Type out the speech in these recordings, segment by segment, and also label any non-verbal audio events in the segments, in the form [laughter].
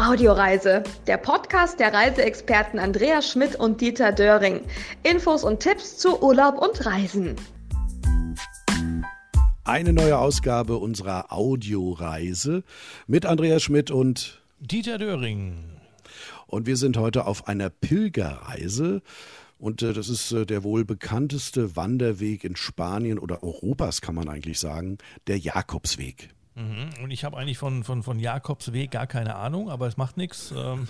Audioreise, der Podcast der Reiseexperten Andreas Schmidt und Dieter Döring. Infos und Tipps zu Urlaub und Reisen. Eine neue Ausgabe unserer Audioreise mit Andreas Schmidt und Dieter Döring. Und wir sind heute auf einer Pilgerreise. Und äh, das ist äh, der wohl bekannteste Wanderweg in Spanien oder Europas, kann man eigentlich sagen, der Jakobsweg. Mhm. Und ich habe eigentlich von, von, von Jakobs Weg gar keine Ahnung, aber es macht nichts. Ähm,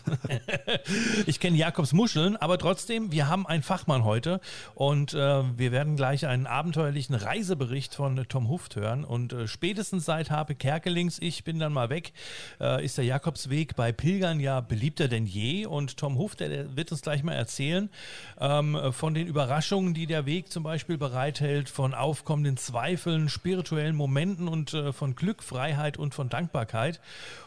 [laughs] ich kenne Jakobs Muscheln, aber trotzdem, wir haben einen Fachmann heute und äh, wir werden gleich einen abenteuerlichen Reisebericht von Tom Huft hören. Und äh, spätestens seit Habe Kerkelings, ich bin dann mal weg, äh, ist der Jakobsweg bei Pilgern ja beliebter denn je. Und Tom Huft, der, wird uns gleich mal erzählen ähm, von den Überraschungen, die der Weg zum Beispiel bereithält, von aufkommenden Zweifeln, spirituellen Momenten und von Glück Freiheit und von Dankbarkeit.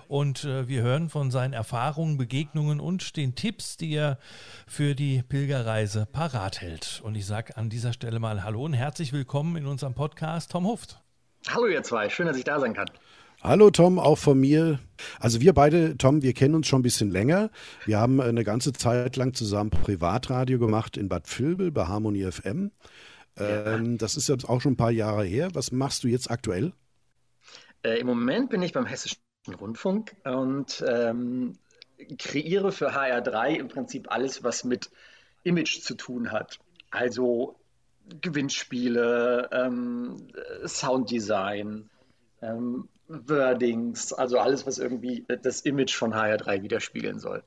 Und äh, wir hören von seinen Erfahrungen, Begegnungen und den Tipps, die er für die Pilgerreise parat hält. Und ich sage an dieser Stelle mal Hallo und herzlich willkommen in unserem Podcast Tom Huft. Hallo ihr zwei, schön, dass ich da sein kann. Hallo Tom, auch von mir. Also wir beide, Tom, wir kennen uns schon ein bisschen länger. Wir haben eine ganze Zeit lang zusammen Privatradio gemacht in Bad Vilbel bei Harmonie FM. Ja. Ähm, das ist jetzt auch schon ein paar Jahre her. Was machst du jetzt aktuell? Äh, Im Moment bin ich beim Hessischen Rundfunk und ähm, kreiere für HR3 im Prinzip alles, was mit Image zu tun hat. Also Gewinnspiele, ähm, Sounddesign, ähm, Wordings, also alles, was irgendwie das Image von HR3 widerspiegeln soll.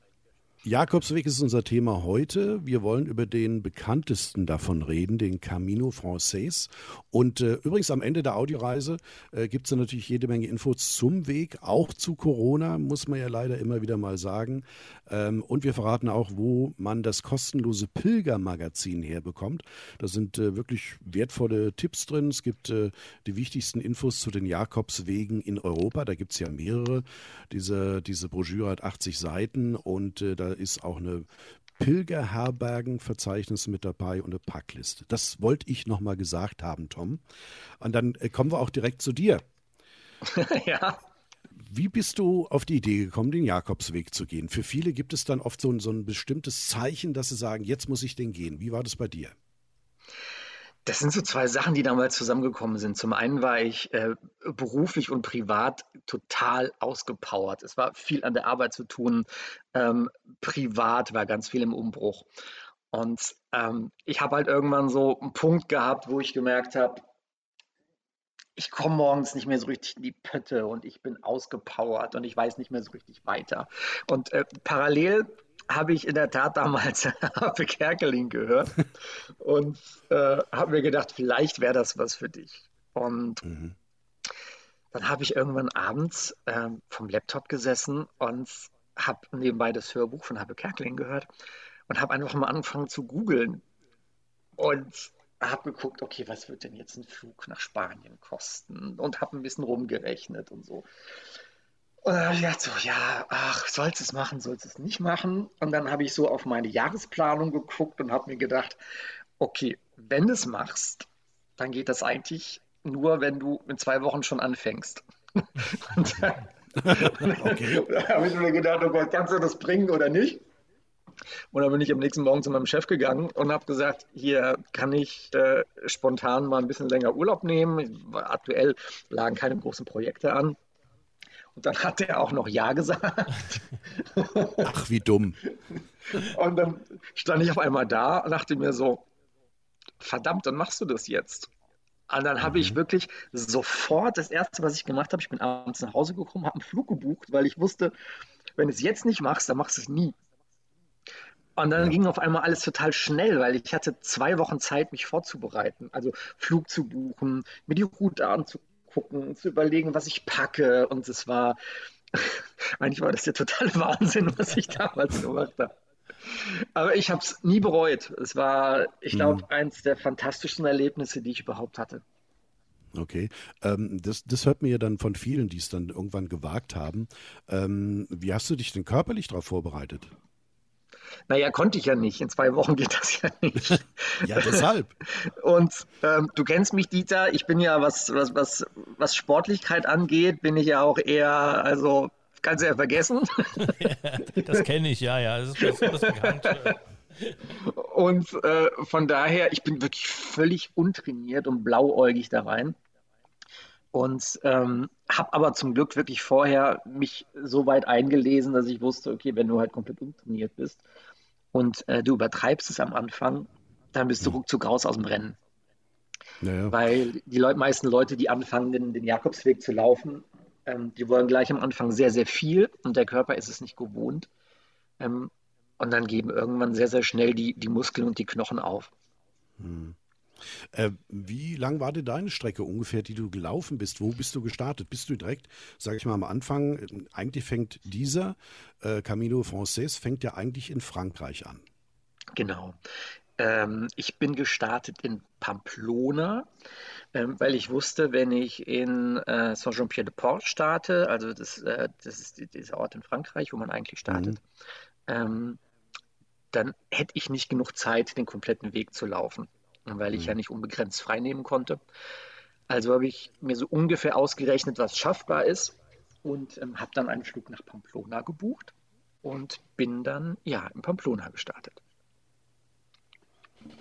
Jakobsweg ist unser Thema heute. Wir wollen über den bekanntesten davon reden, den Camino Frances. Und äh, übrigens am Ende der Audioreise äh, gibt es natürlich jede Menge Infos zum Weg, auch zu Corona, muss man ja leider immer wieder mal sagen. Ähm, und wir verraten auch, wo man das kostenlose Pilgermagazin herbekommt. Da sind äh, wirklich wertvolle Tipps drin. Es gibt äh, die wichtigsten Infos zu den Jakobswegen in Europa. Da gibt es ja mehrere. Diese, diese Broschüre hat 80 Seiten und äh, da ist auch eine Pilgerherbergenverzeichnis mit dabei und eine Packliste. Das wollte ich nochmal gesagt haben, Tom. Und dann äh, kommen wir auch direkt zu dir. [laughs] ja. Wie bist du auf die Idee gekommen, den Jakobsweg zu gehen? Für viele gibt es dann oft so ein, so ein bestimmtes Zeichen, dass sie sagen, jetzt muss ich den gehen. Wie war das bei dir? Das sind so zwei Sachen, die damals zusammengekommen sind. Zum einen war ich äh, beruflich und privat total ausgepowert. Es war viel an der Arbeit zu tun. Ähm, privat war ganz viel im Umbruch. Und ähm, ich habe halt irgendwann so einen Punkt gehabt, wo ich gemerkt habe, ich komme morgens nicht mehr so richtig in die Pötte und ich bin ausgepowert und ich weiß nicht mehr so richtig weiter. Und äh, parallel habe ich in der Tat damals [laughs] Harpe Kerkeling gehört und äh, habe mir gedacht, vielleicht wäre das was für dich. Und mhm. dann habe ich irgendwann abends äh, vom Laptop gesessen und habe nebenbei das Hörbuch von Harpe Kerkeling gehört und habe einfach mal angefangen zu googeln. Und habe geguckt, okay, was wird denn jetzt ein Flug nach Spanien kosten? Und habe ein bisschen rumgerechnet und so. Und dann habe ich gedacht, so, ja, ach, sollst du es machen, sollst du es nicht machen? Und dann habe ich so auf meine Jahresplanung geguckt und habe mir gedacht, okay, wenn du es machst, dann geht das eigentlich nur, wenn du in zwei Wochen schon anfängst. [laughs] und dann, [laughs] okay. [laughs] dann habe ich mir gedacht, oh Gott, kannst du das bringen oder nicht? Und dann bin ich am nächsten Morgen zu meinem Chef gegangen und habe gesagt, hier kann ich äh, spontan mal ein bisschen länger Urlaub nehmen. Aktuell lagen keine großen Projekte an. Und dann hat er auch noch Ja gesagt. [laughs] Ach, wie dumm. Und dann stand ich auf einmal da und dachte mir so, verdammt, dann machst du das jetzt. Und dann habe ich mhm. wirklich sofort das Erste, was ich gemacht habe, ich bin abends nach Hause gekommen, habe einen Flug gebucht, weil ich wusste, wenn du es jetzt nicht machst, dann machst du es nie. Und dann ja. ging auf einmal alles total schnell, weil ich hatte zwei Wochen Zeit, mich vorzubereiten. Also Flug zu buchen, mir die Route anzugucken, zu überlegen, was ich packe. Und es war, [laughs] eigentlich war das der totale Wahnsinn, was ich damals gemacht habe. Aber ich habe es nie bereut. Es war, ich glaube, mhm. eins der fantastischsten Erlebnisse, die ich überhaupt hatte. Okay, ähm, das, das hört mir ja dann von vielen, die es dann irgendwann gewagt haben. Ähm, wie hast du dich denn körperlich darauf vorbereitet? Naja, konnte ich ja nicht. In zwei Wochen [laughs] geht das ja nicht. ja, deshalb. Und ähm, du kennst mich, Dieter. Ich bin ja, was, was, was, was Sportlichkeit angeht, bin ich ja auch eher, also kannst du ja vergessen. [laughs] das kenne ich, ja, ja. Das ist, das ist bekannt. Und äh, von daher, ich bin wirklich völlig untrainiert und blauäugig da rein. Und ähm, habe aber zum Glück wirklich vorher mich so weit eingelesen, dass ich wusste, okay, wenn du halt komplett untrainiert bist und äh, du übertreibst es am Anfang, dann bist du mhm. ruckzuck raus aus dem Rennen. Naja. Weil die Leute, meisten Leute, die anfangen, den, den Jakobsweg zu laufen, ähm, die wollen gleich am Anfang sehr, sehr viel und der Körper ist es nicht gewohnt. Ähm, und dann geben irgendwann sehr, sehr schnell die, die Muskeln und die Knochen auf. Hm. Äh, wie lang war denn deine Strecke ungefähr, die du gelaufen bist? Wo bist du gestartet? Bist du direkt, sage ich mal am Anfang, eigentlich fängt dieser äh, Camino Frances fängt ja eigentlich in Frankreich an. Genau. Ähm, ich bin gestartet in Pamplona, ähm, weil ich wusste, wenn ich in äh, Saint-Jean-Pierre-de-Port starte, also das, äh, das ist die, dieser Ort in Frankreich, wo man eigentlich startet, mhm. ähm, dann hätte ich nicht genug Zeit, den kompletten Weg zu laufen, weil ich mhm. ja nicht unbegrenzt frei nehmen konnte. Also habe ich mir so ungefähr ausgerechnet, was schaffbar ist und ähm, habe dann einen Flug nach Pamplona gebucht und bin dann ja in Pamplona gestartet.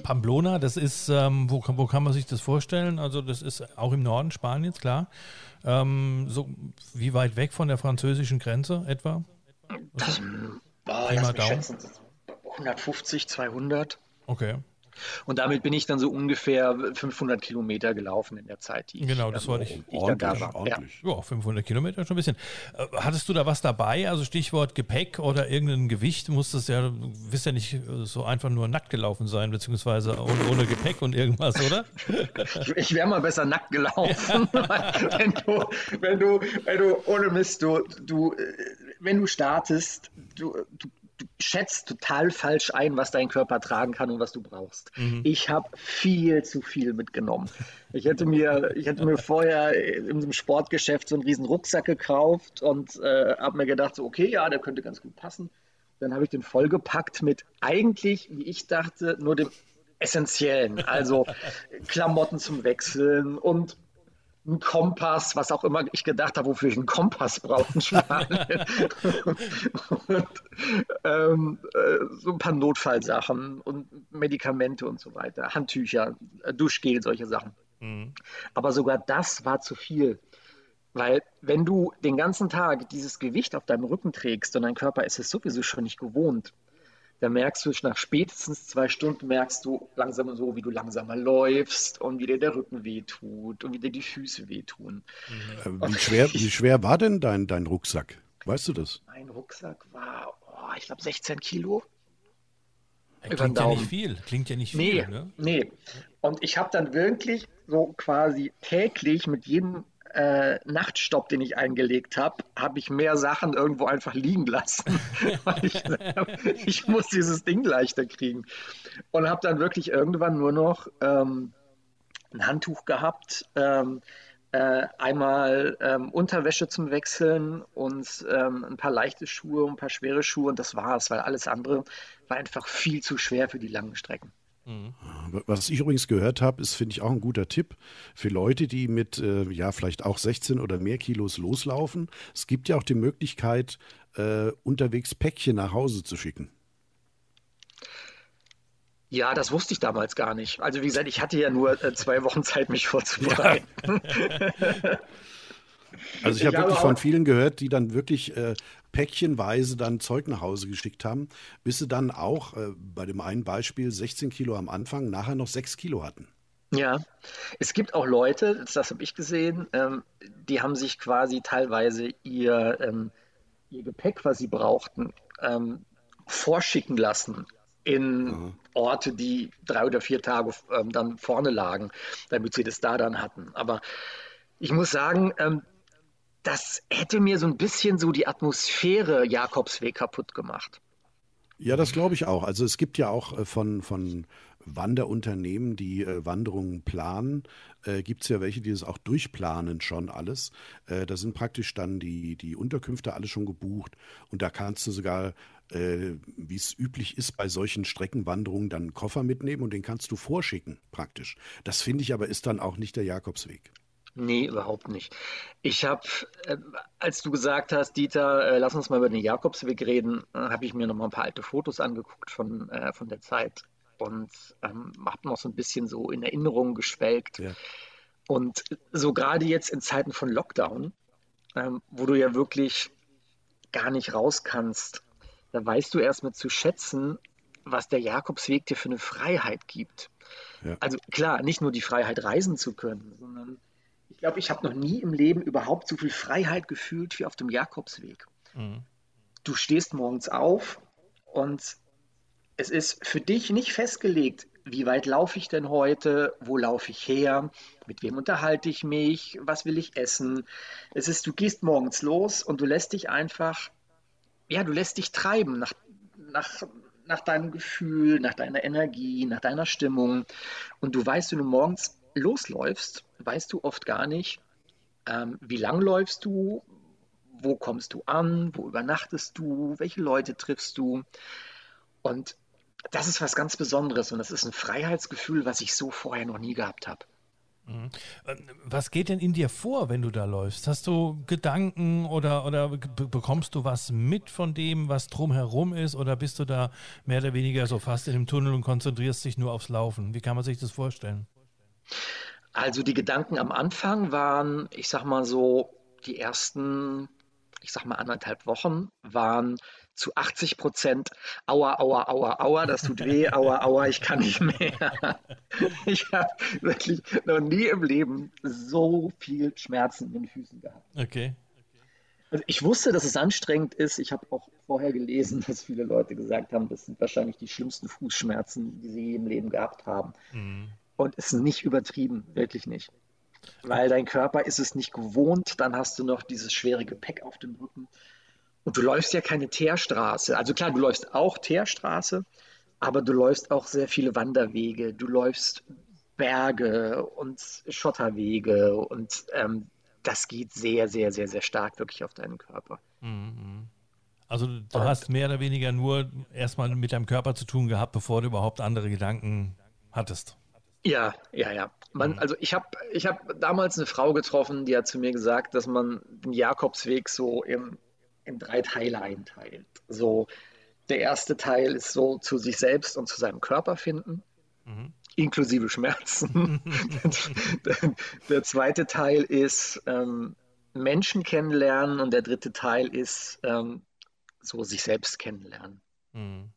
Pamplona, das ist, ähm, wo, wo, kann man sich das vorstellen? Also das ist auch im Norden Spaniens, klar. Ähm, so wie weit weg von der französischen Grenze etwa? Das, boah, lass mich schätzen, 150, 200. Okay. Und damit bin ich dann so ungefähr 500 Kilometer gelaufen in der Zeit, die genau, ich, das wollte ich, ich ordentlich, da war. Ordentlich. Ja. ja, 500 Kilometer schon ein bisschen. Äh, hattest du da was dabei? Also Stichwort Gepäck oder irgendein Gewicht? Musstest ja, du wirst ja nicht äh, so einfach nur nackt gelaufen sein, beziehungsweise ohne, ohne Gepäck und irgendwas, oder? ich, ich wäre mal besser nackt gelaufen, [laughs] wenn, du, wenn, du, wenn du ohne Mist, du, du, äh, wenn du startest, du, du du schätzt total falsch ein, was dein Körper tragen kann und was du brauchst. Mhm. Ich habe viel zu viel mitgenommen. Ich hätte mir, ich hätte mir vorher in einem Sportgeschäft so einen riesen Rucksack gekauft und äh, habe mir gedacht, so, okay, ja, der könnte ganz gut passen. Dann habe ich den vollgepackt mit eigentlich, wie ich dachte, nur dem Essentiellen. Also [laughs] Klamotten zum Wechseln und ein Kompass, was auch immer ich gedacht habe, wofür ich einen Kompass brauche in Spanien. [laughs] und ähm, äh, so ein paar Notfallsachen und Medikamente und so weiter, Handtücher, äh, Duschgel, solche Sachen. Mhm. Aber sogar das war zu viel. Weil wenn du den ganzen Tag dieses Gewicht auf deinem Rücken trägst und dein Körper ist es sowieso schon nicht gewohnt, da merkst du nach spätestens zwei Stunden merkst du langsam so, wie du langsamer läufst und wie dir der Rücken wehtut und wie dir die Füße wehtun. Mhm. Wie, schwer, wie schwer war denn dein, dein Rucksack? Weißt du das? Mein Rucksack war, oh, ich glaube, 16 Kilo. klingt ja nicht viel. Klingt ja nicht viel. Nee, ne? nee. Und ich habe dann wirklich so quasi täglich mit jedem äh, Nachtstopp, den ich eingelegt habe, habe ich mehr Sachen irgendwo einfach liegen lassen. [laughs] ich, ich, muss dieses Ding leichter kriegen. Und habe dann wirklich irgendwann nur noch ähm, ein Handtuch gehabt, ähm, äh, einmal ähm, Unterwäsche zum Wechseln und ähm, ein paar leichte Schuhe, ein paar schwere Schuhe und das war's, weil alles andere war einfach viel zu schwer für die langen Strecken. Mhm. Was ich übrigens gehört habe, ist, finde ich, auch ein guter Tipp für Leute, die mit, äh, ja, vielleicht auch 16 oder mehr Kilos loslaufen. Es gibt ja auch die Möglichkeit, äh, unterwegs Päckchen nach Hause zu schicken. Ja, das wusste ich damals gar nicht. Also wie gesagt, ich hatte ja nur äh, zwei Wochen Zeit, mich vorzubereiten. Ja. [laughs] Also ich, ich habe wirklich von vielen gehört, die dann wirklich äh, päckchenweise dann Zeug nach Hause geschickt haben, bis sie dann auch äh, bei dem einen Beispiel 16 Kilo am Anfang, nachher noch 6 Kilo hatten. Ja, es gibt auch Leute, das habe ich gesehen, ähm, die haben sich quasi teilweise ihr, ähm, ihr Gepäck, was sie brauchten, ähm, vorschicken lassen in Aha. Orte, die drei oder vier Tage ähm, dann vorne lagen, damit sie das da dann hatten. Aber ich muss sagen, ähm, das hätte mir so ein bisschen so die Atmosphäre Jakobsweg kaputt gemacht. Ja, das glaube ich auch. Also es gibt ja auch äh, von, von Wanderunternehmen, die äh, Wanderungen planen, äh, gibt es ja welche, die das auch durchplanen schon alles. Äh, da sind praktisch dann die, die Unterkünfte alle schon gebucht und da kannst du sogar, äh, wie es üblich ist bei solchen Streckenwanderungen, dann einen Koffer mitnehmen und den kannst du vorschicken praktisch. Das finde ich aber ist dann auch nicht der Jakobsweg. Nee, überhaupt nicht. Ich habe, äh, als du gesagt hast, Dieter, äh, lass uns mal über den Jakobsweg reden, äh, habe ich mir noch mal ein paar alte Fotos angeguckt von, äh, von der Zeit und ähm, habe noch so ein bisschen so in Erinnerungen geschwelgt. Ja. Und so gerade jetzt in Zeiten von Lockdown, ähm, wo du ja wirklich gar nicht raus kannst, da weißt du erstmal zu schätzen, was der Jakobsweg dir für eine Freiheit gibt. Ja. Also klar, nicht nur die Freiheit, reisen zu können, sondern ich glaube, ich habe noch nie im Leben überhaupt so viel Freiheit gefühlt wie auf dem Jakobsweg. Mhm. Du stehst morgens auf und es ist für dich nicht festgelegt, wie weit laufe ich denn heute, wo laufe ich her, mit wem unterhalte ich mich, was will ich essen. Es ist, du gehst morgens los und du lässt dich einfach, ja, du lässt dich treiben nach, nach, nach deinem Gefühl, nach deiner Energie, nach deiner Stimmung. Und du weißt, wenn du morgens losläufst, weißt du oft gar nicht, ähm, wie lang läufst du, wo kommst du an, wo übernachtest du, welche Leute triffst du. Und das ist was ganz Besonderes und das ist ein Freiheitsgefühl, was ich so vorher noch nie gehabt habe. Mhm. Ähm, was geht denn in dir vor, wenn du da läufst? Hast du Gedanken oder, oder bekommst du was mit von dem, was drumherum ist? Oder bist du da mehr oder weniger so fast in dem Tunnel und konzentrierst dich nur aufs Laufen? Wie kann man sich das vorstellen? Also die Gedanken am Anfang waren, ich sag mal so, die ersten, ich sag mal anderthalb Wochen waren zu 80 Prozent Aua, Aua, Aua, Aua, das tut weh, Aua, Aua, ich kann nicht mehr. [laughs] Ich habe wirklich noch nie im Leben so viel Schmerzen in den Füßen gehabt. Okay. Also ich wusste, dass es anstrengend ist. Ich habe auch vorher gelesen, [laughs] dass viele Leute gesagt haben, das sind wahrscheinlich die schlimmsten Fußschmerzen, die sie im Leben gehabt haben. Mhm. Und es ist nicht übertrieben, wirklich nicht. Weil dein Körper ist es nicht gewohnt, dann hast du noch dieses schwere Gepäck auf dem Rücken. Und du läufst ja keine Teerstraße. Also klar, du läufst auch Teerstraße, aber du läufst auch sehr viele Wanderwege. Du läufst Berge und Schotterwege und ähm, das geht sehr, sehr, sehr, sehr stark wirklich auf deinen Körper. Mhm. Also du hast mehr oder weniger nur erstmal mit deinem Körper zu tun gehabt, bevor du überhaupt andere Gedanken hattest. Ja, ja, ja. Man, mhm. also ich habe ich hab damals eine Frau getroffen, die hat zu mir gesagt, dass man den Jakobsweg so im in drei Teile einteilt. So, der erste Teil ist so zu sich selbst und zu seinem Körper finden, mhm. inklusive Schmerzen. [laughs] der, der, zweite Teil ist ähm, Menschen kennenlernen und der dritte Teil ist ähm, so sich selbst kennenlernen. Mhm.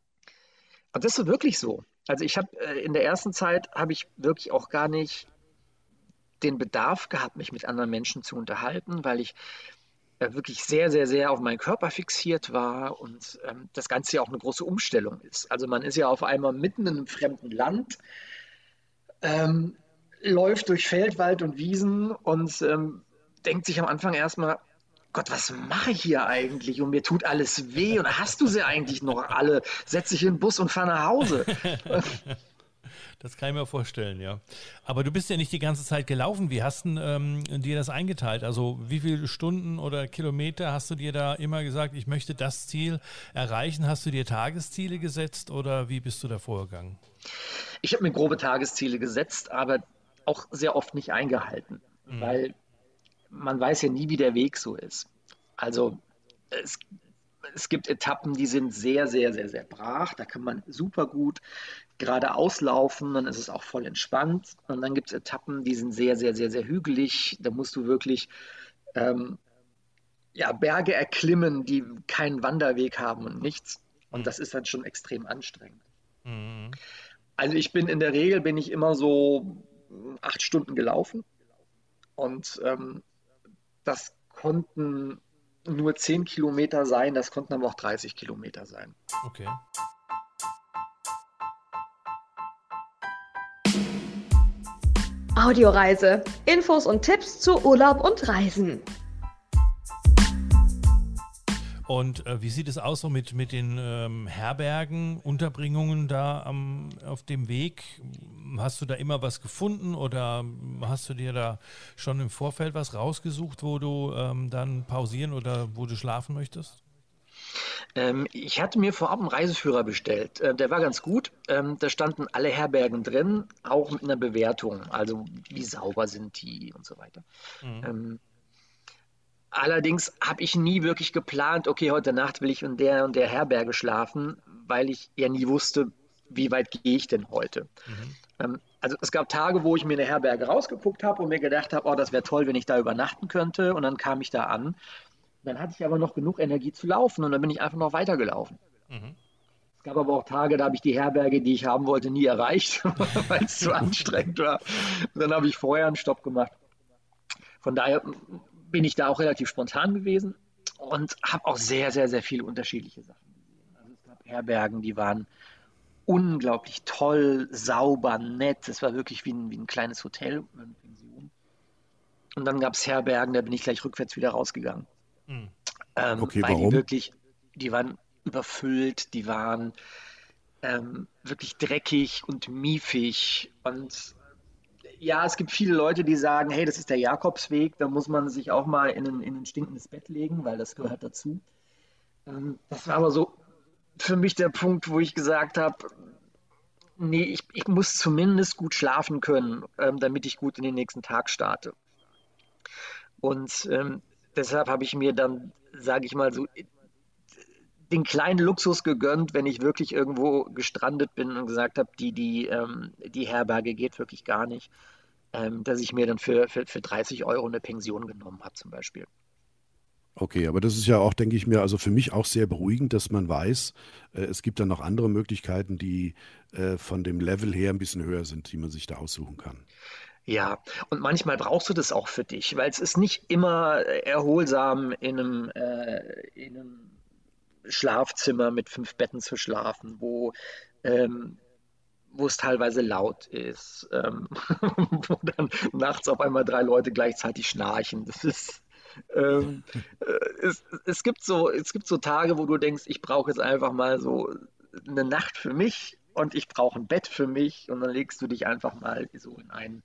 Und das ist wirklich so. Also ich habe äh, in der ersten Zeit habe ich wirklich auch gar nicht den Bedarf gehabt, mich mit anderen Menschen zu unterhalten, weil ich äh, wirklich sehr, sehr, sehr auf meinen Körper fixiert war und ähm, das Ganze ja auch eine große Umstellung ist. Also man ist ja auf einmal mitten in einem fremden Land, ähm, läuft durch Feld, Wald und Wiesen und ähm, denkt sich am Anfang erstmal, Gott, was mache ich hier eigentlich? Und mir tut alles weh. Und hast du sie eigentlich noch alle? Setz dich in den Bus und fahr nach Hause. [laughs] Das kann ich mir vorstellen, ja. Aber du bist ja nicht die ganze Zeit gelaufen. Wie hast du ähm, dir das eingeteilt? Also wie viele Stunden oder Kilometer hast du dir da immer gesagt, ich möchte das Ziel erreichen? Hast du dir Tagesziele gesetzt oder wie bist du da vorgegangen? Ich habe mir grobe Tagesziele gesetzt, aber auch sehr oft nicht eingehalten, mhm. weil man weiß ja nie, wie der Weg so ist. Also es es gibt Etappen, die sind sehr, sehr, sehr, sehr brach. Da kann man super gut geradeaus laufen, dann ist es auch voll entspannt. Und dann gibt es Etappen, die sind sehr, sehr, sehr, sehr hügelig. Da musst du wirklich ähm, ja, Berge erklimmen, die keinen Wanderweg haben und nichts. Und das ist dann schon extrem anstrengend. Mhm. Also ich bin in der Regel bin ich immer so acht Stunden gelaufen. Und ähm, das konnten nur 10 Kilometer sein, das konnten aber auch 30 Kilometer sein. Okay. Audioreise. Infos und Tipps zu Urlaub und Reisen. Und äh, wie sieht es aus so mit, mit den ähm, Herbergen, Unterbringungen da am, auf dem Weg? Hast du da immer was gefunden oder hast du dir da schon im Vorfeld was rausgesucht, wo du ähm, dann pausieren oder wo du schlafen möchtest? Ähm, ich hatte mir vorab einen Reiseführer bestellt. Äh, der war ganz gut. Ähm, da standen alle Herbergen drin, auch mit einer Bewertung. Also wie sauber sind die und so weiter. Mhm. Ähm, allerdings habe ich nie wirklich geplant, okay, heute Nacht will ich in der und der Herberge schlafen, weil ich ja nie wusste, wie weit gehe ich denn heute. Mhm. Ähm, also es gab Tage, wo ich mir eine Herberge rausgeguckt habe und mir gedacht habe, oh, das wäre toll, wenn ich da übernachten könnte. Und dann kam ich da an dann hatte ich aber noch genug Energie zu laufen und dann bin ich einfach noch weitergelaufen. Mhm. Es gab aber auch Tage, da habe ich die Herberge, die ich haben wollte, nie erreicht, [laughs] weil es zu anstrengend war. Und dann habe ich vorher einen Stopp gemacht. Von daher bin ich da auch relativ spontan gewesen und habe auch sehr, sehr, sehr viele unterschiedliche Sachen gesehen. Also es gab Herbergen, die waren unglaublich toll, sauber, nett. Es war wirklich wie ein, wie ein kleines Hotel, eine Pension. Und dann gab es Herbergen, da bin ich gleich rückwärts wieder rausgegangen. Mhm. Ähm, okay, weil warum? die wirklich, die waren überfüllt, die waren ähm, wirklich dreckig und miefig und ja, es gibt viele Leute, die sagen, hey, das ist der Jakobsweg, da muss man sich auch mal in ein, in ein stinkendes Bett legen, weil das gehört dazu. Ähm, das war aber so für mich der Punkt, wo ich gesagt habe, nee, ich, ich muss zumindest gut schlafen können, ähm, damit ich gut in den nächsten Tag starte. Und ähm, deshalb habe ich mir dann, sage ich mal so, den kleinen Luxus gegönnt, wenn ich wirklich irgendwo gestrandet bin und gesagt habe, die, die, ähm, die Herberge geht wirklich gar nicht, ähm, dass ich mir dann für, für, für 30 Euro eine Pension genommen habe zum Beispiel. Okay, aber das ist ja auch, denke ich mir, also für mich auch sehr beruhigend, dass man weiß, äh, es gibt dann noch andere Möglichkeiten, die äh, von dem Level her ein bisschen höher sind, die man sich da aussuchen kann. Ja, und manchmal brauchst du das auch für dich, weil es ist nicht immer erholsam, in einem, äh, in einem Schlafzimmer mit fünf Betten zu schlafen, wo, ähm, wo es teilweise laut ist, ähm, [laughs] wo dann nachts auf einmal drei Leute gleichzeitig schnarchen. Das ist, ähm, äh, es, es, gibt so, es gibt so Tage, wo du denkst, ich brauche jetzt einfach mal so eine Nacht für mich und ich brauche ein Bett für mich und dann legst du dich einfach mal so in einen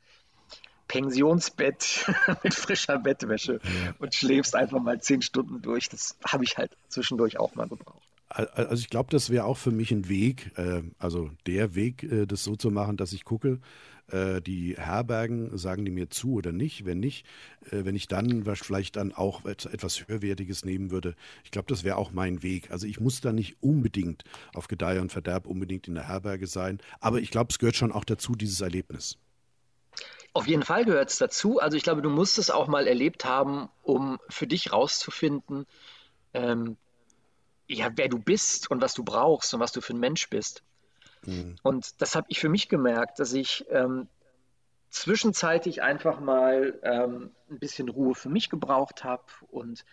Pensionsbett [laughs] mit frischer Bettwäsche und schläfst einfach mal zehn Stunden durch. Das habe ich halt zwischendurch auch mal gebraucht. Also ich glaube, das wäre auch für mich ein Weg, äh, also der Weg, äh, das so zu machen, dass ich gucke, äh, die Herbergen, sagen die mir zu oder nicht? Wenn nicht, äh, wenn ich dann vielleicht dann auch etwas Höherwertiges nehmen würde, ich glaube, das wäre auch mein Weg. Also ich muss da nicht unbedingt auf Gedeih und Verderb unbedingt in der Herberge sein, aber ich glaube, es gehört schon auch dazu, dieses Erlebnis. Auf jeden Fall gehört es dazu. Also ich glaube, du musst es auch mal erlebt haben, um für dich rauszufinden, ähm, ja, wer du bist und was du brauchst und was du für ein Mensch bist. Mhm. Und das habe ich für mich gemerkt, dass ich ähm, zwischenzeitlich einfach mal ähm, ein bisschen Ruhe für mich gebraucht habe und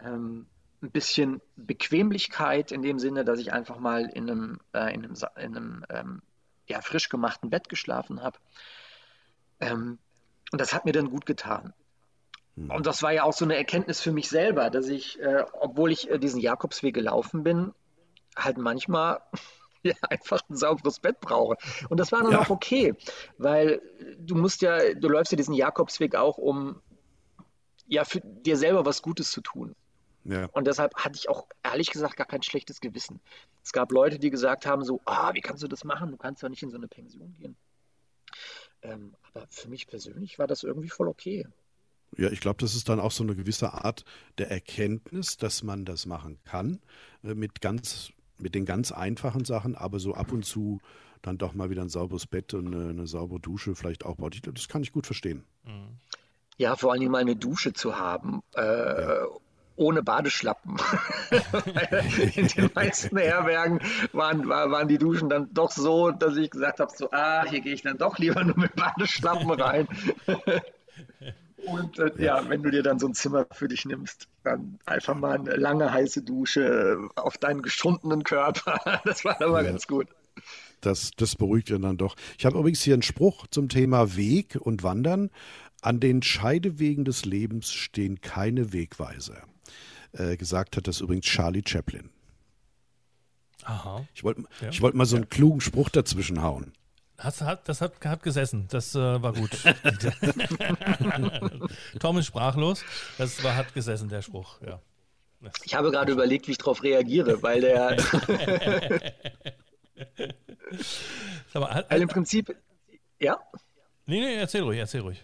ähm, ein bisschen Bequemlichkeit in dem Sinne, dass ich einfach mal in einem, äh, in einem, in einem ähm, ja, frisch gemachten Bett geschlafen habe. Ähm, und das hat mir dann gut getan. Hm. Und das war ja auch so eine Erkenntnis für mich selber, dass ich, äh, obwohl ich äh, diesen Jakobsweg gelaufen bin, halt manchmal [laughs] ja, einfach ein sauberes Bett brauche. Und das war dann ja. auch okay, weil du musst ja, du läufst ja diesen Jakobsweg auch, um ja für dir selber was Gutes zu tun. Ja. Und deshalb hatte ich auch ehrlich gesagt gar kein schlechtes Gewissen. Es gab Leute, die gesagt haben: so, ah, wie kannst du das machen? Du kannst doch nicht in so eine Pension gehen. Ähm, aber für mich persönlich war das irgendwie voll okay. Ja, ich glaube, das ist dann auch so eine gewisse Art der Erkenntnis, dass man das machen kann, äh, mit ganz, mit den ganz einfachen Sachen, aber so ab und zu dann doch mal wieder ein sauberes Bett und eine, eine saubere Dusche vielleicht auch baut. Das kann ich gut verstehen. Ja, vor allem mal eine Dusche zu haben. Äh, ja ohne Badeschlappen. [laughs] in den meisten Herbergen waren, waren die Duschen dann doch so, dass ich gesagt habe, so, ah, hier gehe ich dann doch lieber nur mit Badeschlappen rein. [laughs] Und äh, ja, wenn du dir dann so ein Zimmer für dich nimmst, dann einfach mal eine lange heiße Dusche auf deinen geschundenen Körper. [laughs] Das war aber ja. ganz gut. Das, das beruhigt ja dann doch. Ich habe übrigens hier einen Spruch zum Thema Weg und Wandern. An den Scheidewegen des Lebens stehen keine Wegweiser. Äh, gesagt hat das übrigens Charlie Chaplin. Aha. Ich wollte ja. wollt mal so einen ja. klugen Spruch dazwischen hauen. Das hat, das hat, hat gesessen. Das äh, war gut. [laughs] Tom ist sprachlos. Das war, hat gesessen, der Spruch, ja. Ich habe gerade überlegt, wie ich darauf reagiere, weil der. [laughs] [laughs] mal, weil im Prinzip. Ja? Nee, nee, erzähl ruhig, erzähl ruhig.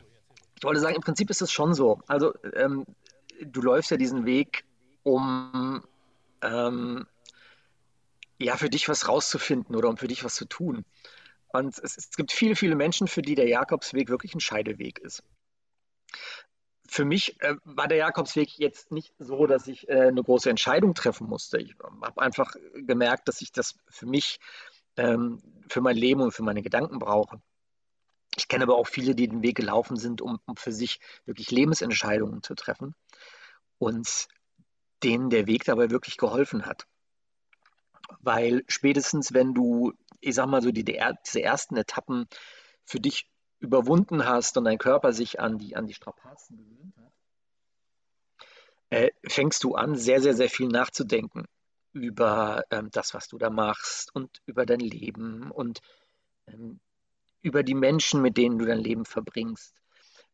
Ich wollte sagen, im Prinzip ist es schon so. Also, ähm, du läufst ja diesen Weg, um ähm, ja für dich was rauszufinden oder um für dich was zu tun. Und es, es gibt viele, viele Menschen, für die der Jakobsweg wirklich ein Scheideweg ist für mich äh, war der Jakobsweg jetzt nicht so, dass ich äh, eine große Entscheidung treffen musste. Ich habe einfach gemerkt, dass ich das für mich, ähm, für mein Leben und für meine Gedanken brauche. Ich kenne aber auch viele, die den Weg gelaufen sind, um, um für sich wirklich Lebensentscheidungen zu treffen und denen der Weg dabei wirklich geholfen hat. Weil spätestens, wenn du, ich sag mal so, die, die, diese ersten Etappen für dich überwunden hast und dein Körper sich an die, an die Strapazen gewöhnt hat, äh, fängst du an, sehr, sehr, sehr viel nachzudenken über ähm, das, was du da machst und über dein Leben und ähm, über die Menschen, mit denen du dein Leben verbringst.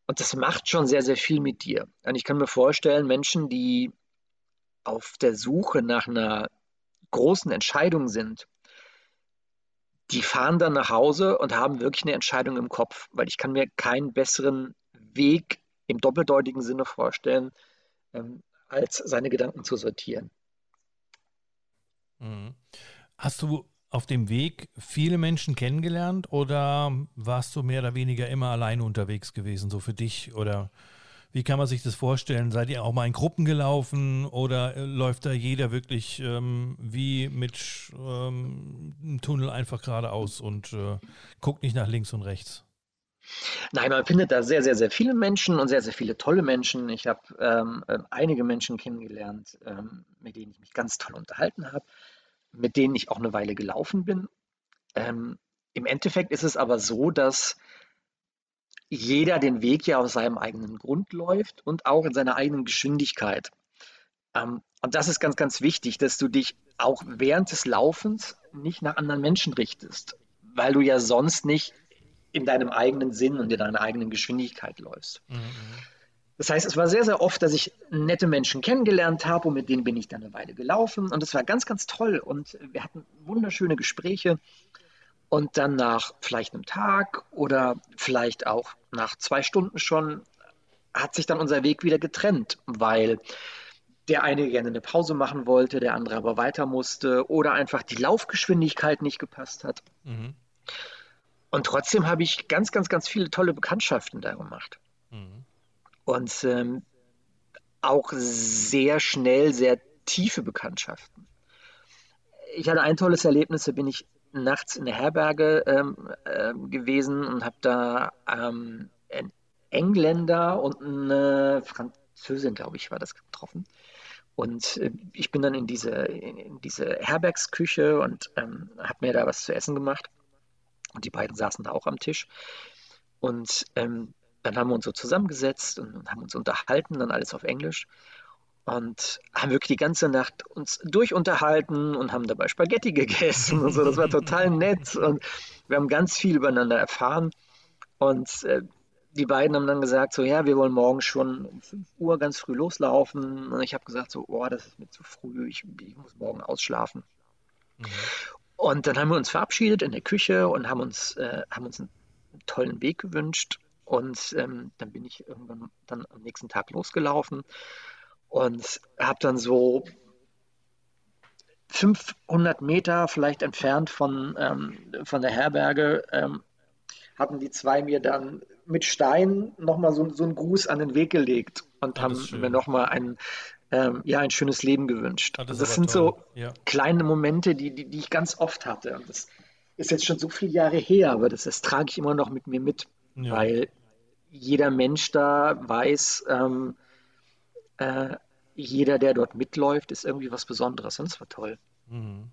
Und das macht schon sehr, sehr viel mit dir. Und ich kann mir vorstellen, Menschen, die auf der Suche nach einer großen Entscheidung sind, die fahren dann nach Hause und haben wirklich eine Entscheidung im Kopf, weil ich kann mir keinen besseren Weg im doppeldeutigen Sinne vorstellen, ähm, als seine Gedanken zu sortieren. Mhm. Hast du auf dem Weg viele Menschen kennengelernt oder warst du mehr oder weniger immer alleine unterwegs gewesen, so für dich? Oder wie kann man sich das vorstellen? Seid ihr auch mal in Gruppen gelaufen oder äh, läuft da jeder wirklich ähm, wie mit ähm, einem Tunnel einfach geradeaus und äh, guckt nicht nach links und rechts? Nein, man findet da sehr, sehr, sehr viele Menschen und sehr, sehr viele tolle Menschen. Ich habe ähm, äh, einige Menschen kennengelernt, ähm, mit denen ich mich ganz toll unterhalten habe, mit denen ich auch eine Weile gelaufen bin. Ähm, Im Endeffekt ist es aber so, dass jeder den Weg ja aus seinem eigenen Grund läuft und auch in seiner eigenen Geschwindigkeit. Ähm, und das ist ganz, ganz wichtig, dass du dich auch während des Laufens nicht nach anderen Menschen richtest, weil du ja sonst nicht in deinem eigenen Sinn und in deiner eigenen Geschwindigkeit läufst. Mhm. Das heißt, es war sehr, sehr oft, dass ich nette Menschen kennengelernt habe und mit denen bin ich dann eine Weile gelaufen und es war ganz, ganz toll und wir hatten wunderschöne Gespräche und dann nach vielleicht einem Tag oder vielleicht auch nach zwei Stunden schon hat sich dann unser Weg wieder getrennt, weil der eine gerne eine Pause machen wollte, der andere aber weiter musste oder einfach die Laufgeschwindigkeit nicht gepasst hat. Mhm. Und trotzdem habe ich ganz, ganz, ganz viele tolle Bekanntschaften da gemacht. Mhm. Und ähm, auch sehr schnell, sehr tiefe Bekanntschaften. Ich hatte ein tolles Erlebnis, da bin ich nachts in der Herberge ähm, äh, gewesen und habe da ähm, einen Engländer und eine Französin, glaube ich, war das getroffen. Und äh, ich bin dann in diese, in diese Herbergsküche und ähm, habe mir da was zu essen gemacht. Und die beiden saßen da auch am Tisch. Und ähm, dann haben wir uns so zusammengesetzt und haben uns unterhalten, dann alles auf Englisch und haben wirklich die ganze Nacht uns durchunterhalten und haben dabei Spaghetti gegessen und so. Das war total [laughs] nett und wir haben ganz viel übereinander erfahren. Und äh, die beiden haben dann gesagt, so ja, wir wollen morgen schon um 5 Uhr ganz früh loslaufen. Und ich habe gesagt, so, oh, das ist mir zu früh, ich, ich muss morgen ausschlafen. Mhm. Und dann haben wir uns verabschiedet in der Küche und haben uns, äh, haben uns einen tollen Weg gewünscht. Und ähm, dann bin ich irgendwann dann am nächsten Tag losgelaufen und habe dann so 500 Meter vielleicht entfernt von, ähm, von der Herberge, ähm, hatten die zwei mir dann mit Stein nochmal so, so einen Gruß an den Weg gelegt und haben mir nochmal ein, ähm, ja, ein schönes Leben gewünscht. Ah, das, das sind toll. so ja. kleine Momente, die, die, die, ich ganz oft hatte. Und das ist jetzt schon so viele Jahre her, aber das, das trage ich immer noch mit mir mit, ja. weil jeder Mensch da weiß, ähm, äh, jeder, der dort mitläuft, ist irgendwie was Besonderes. Und das war toll. Mhm.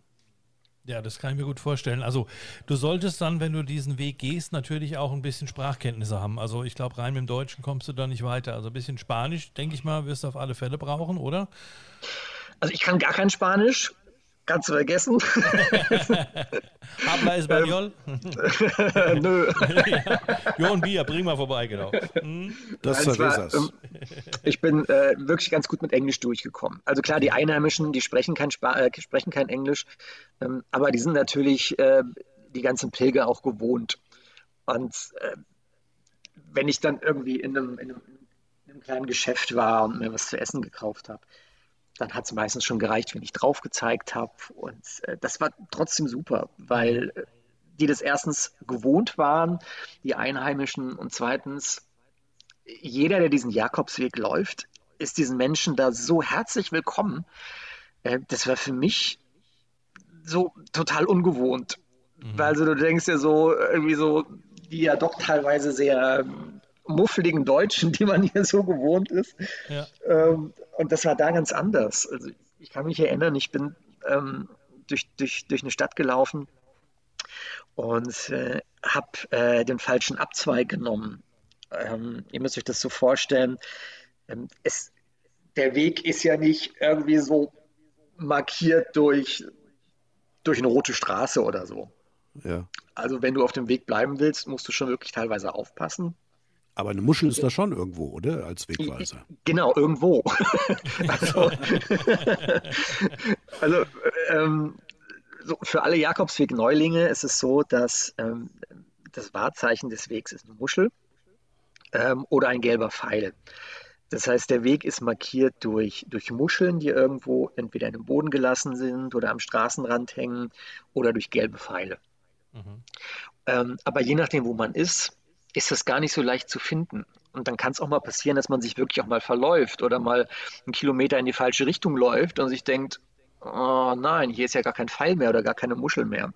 Ja, das kann ich mir gut vorstellen. Also du solltest dann, wenn du diesen Weg gehst, natürlich auch ein bisschen Sprachkenntnisse haben. Also ich glaube, rein mit dem Deutschen kommst du da nicht weiter. Also ein bisschen Spanisch, denke ich mal, wirst du auf alle Fälle brauchen, oder? Also ich kann gar kein Spanisch. Kannst du vergessen. [laughs] Habla Espanol? [laughs] Nö. [laughs] ja. Jo, ein Bier, bring mal vorbei, genau. Hm? Das ist war, ähm, ich bin äh, wirklich ganz gut mit Englisch durchgekommen. Also klar, die Einheimischen, die sprechen kein, Spa äh, sprechen kein Englisch, ähm, aber die sind natürlich äh, die ganzen Pilger auch gewohnt. Und äh, wenn ich dann irgendwie in einem, in, einem, in einem, kleinen Geschäft war und mir was zu essen gekauft habe, dann hat es meistens schon gereicht, wenn ich drauf gezeigt habe. Und äh, das war trotzdem super, weil äh, die das erstens gewohnt waren, die Einheimischen, und zweitens, jeder, der diesen Jakobsweg läuft, ist diesen Menschen da so herzlich willkommen. Äh, das war für mich so total ungewohnt. Mhm. Weil also du denkst ja so, irgendwie so, die ja doch teilweise sehr muffeligen Deutschen, die man hier so gewohnt ist. Ja. Ähm, und das war da ganz anders. Also ich kann mich erinnern, ich bin ähm, durch, durch, durch eine Stadt gelaufen und äh, habe äh, den falschen Abzweig genommen. Ähm, ihr müsst euch das so vorstellen. Ähm, es, der Weg ist ja nicht irgendwie so markiert durch, durch eine rote Straße oder so. Ja. Also wenn du auf dem Weg bleiben willst, musst du schon wirklich teilweise aufpassen. Aber eine Muschel ist da schon irgendwo, oder? Als Wegweiser. Genau, irgendwo. [laughs] also, [laughs] also ähm, so für alle Jakobsweg-Neulinge ist es so, dass ähm, das Wahrzeichen des Wegs ist eine Muschel ähm, oder ein gelber Pfeil. Das heißt, der Weg ist markiert durch, durch Muscheln, die irgendwo entweder in den Boden gelassen sind oder am Straßenrand hängen oder durch gelbe Pfeile. Mhm. Ähm, aber je nachdem, wo man ist, ist das gar nicht so leicht zu finden. Und dann kann es auch mal passieren, dass man sich wirklich auch mal verläuft oder mal einen Kilometer in die falsche Richtung läuft und sich denkt, oh nein, hier ist ja gar kein Pfeil mehr oder gar keine Muschel mehr.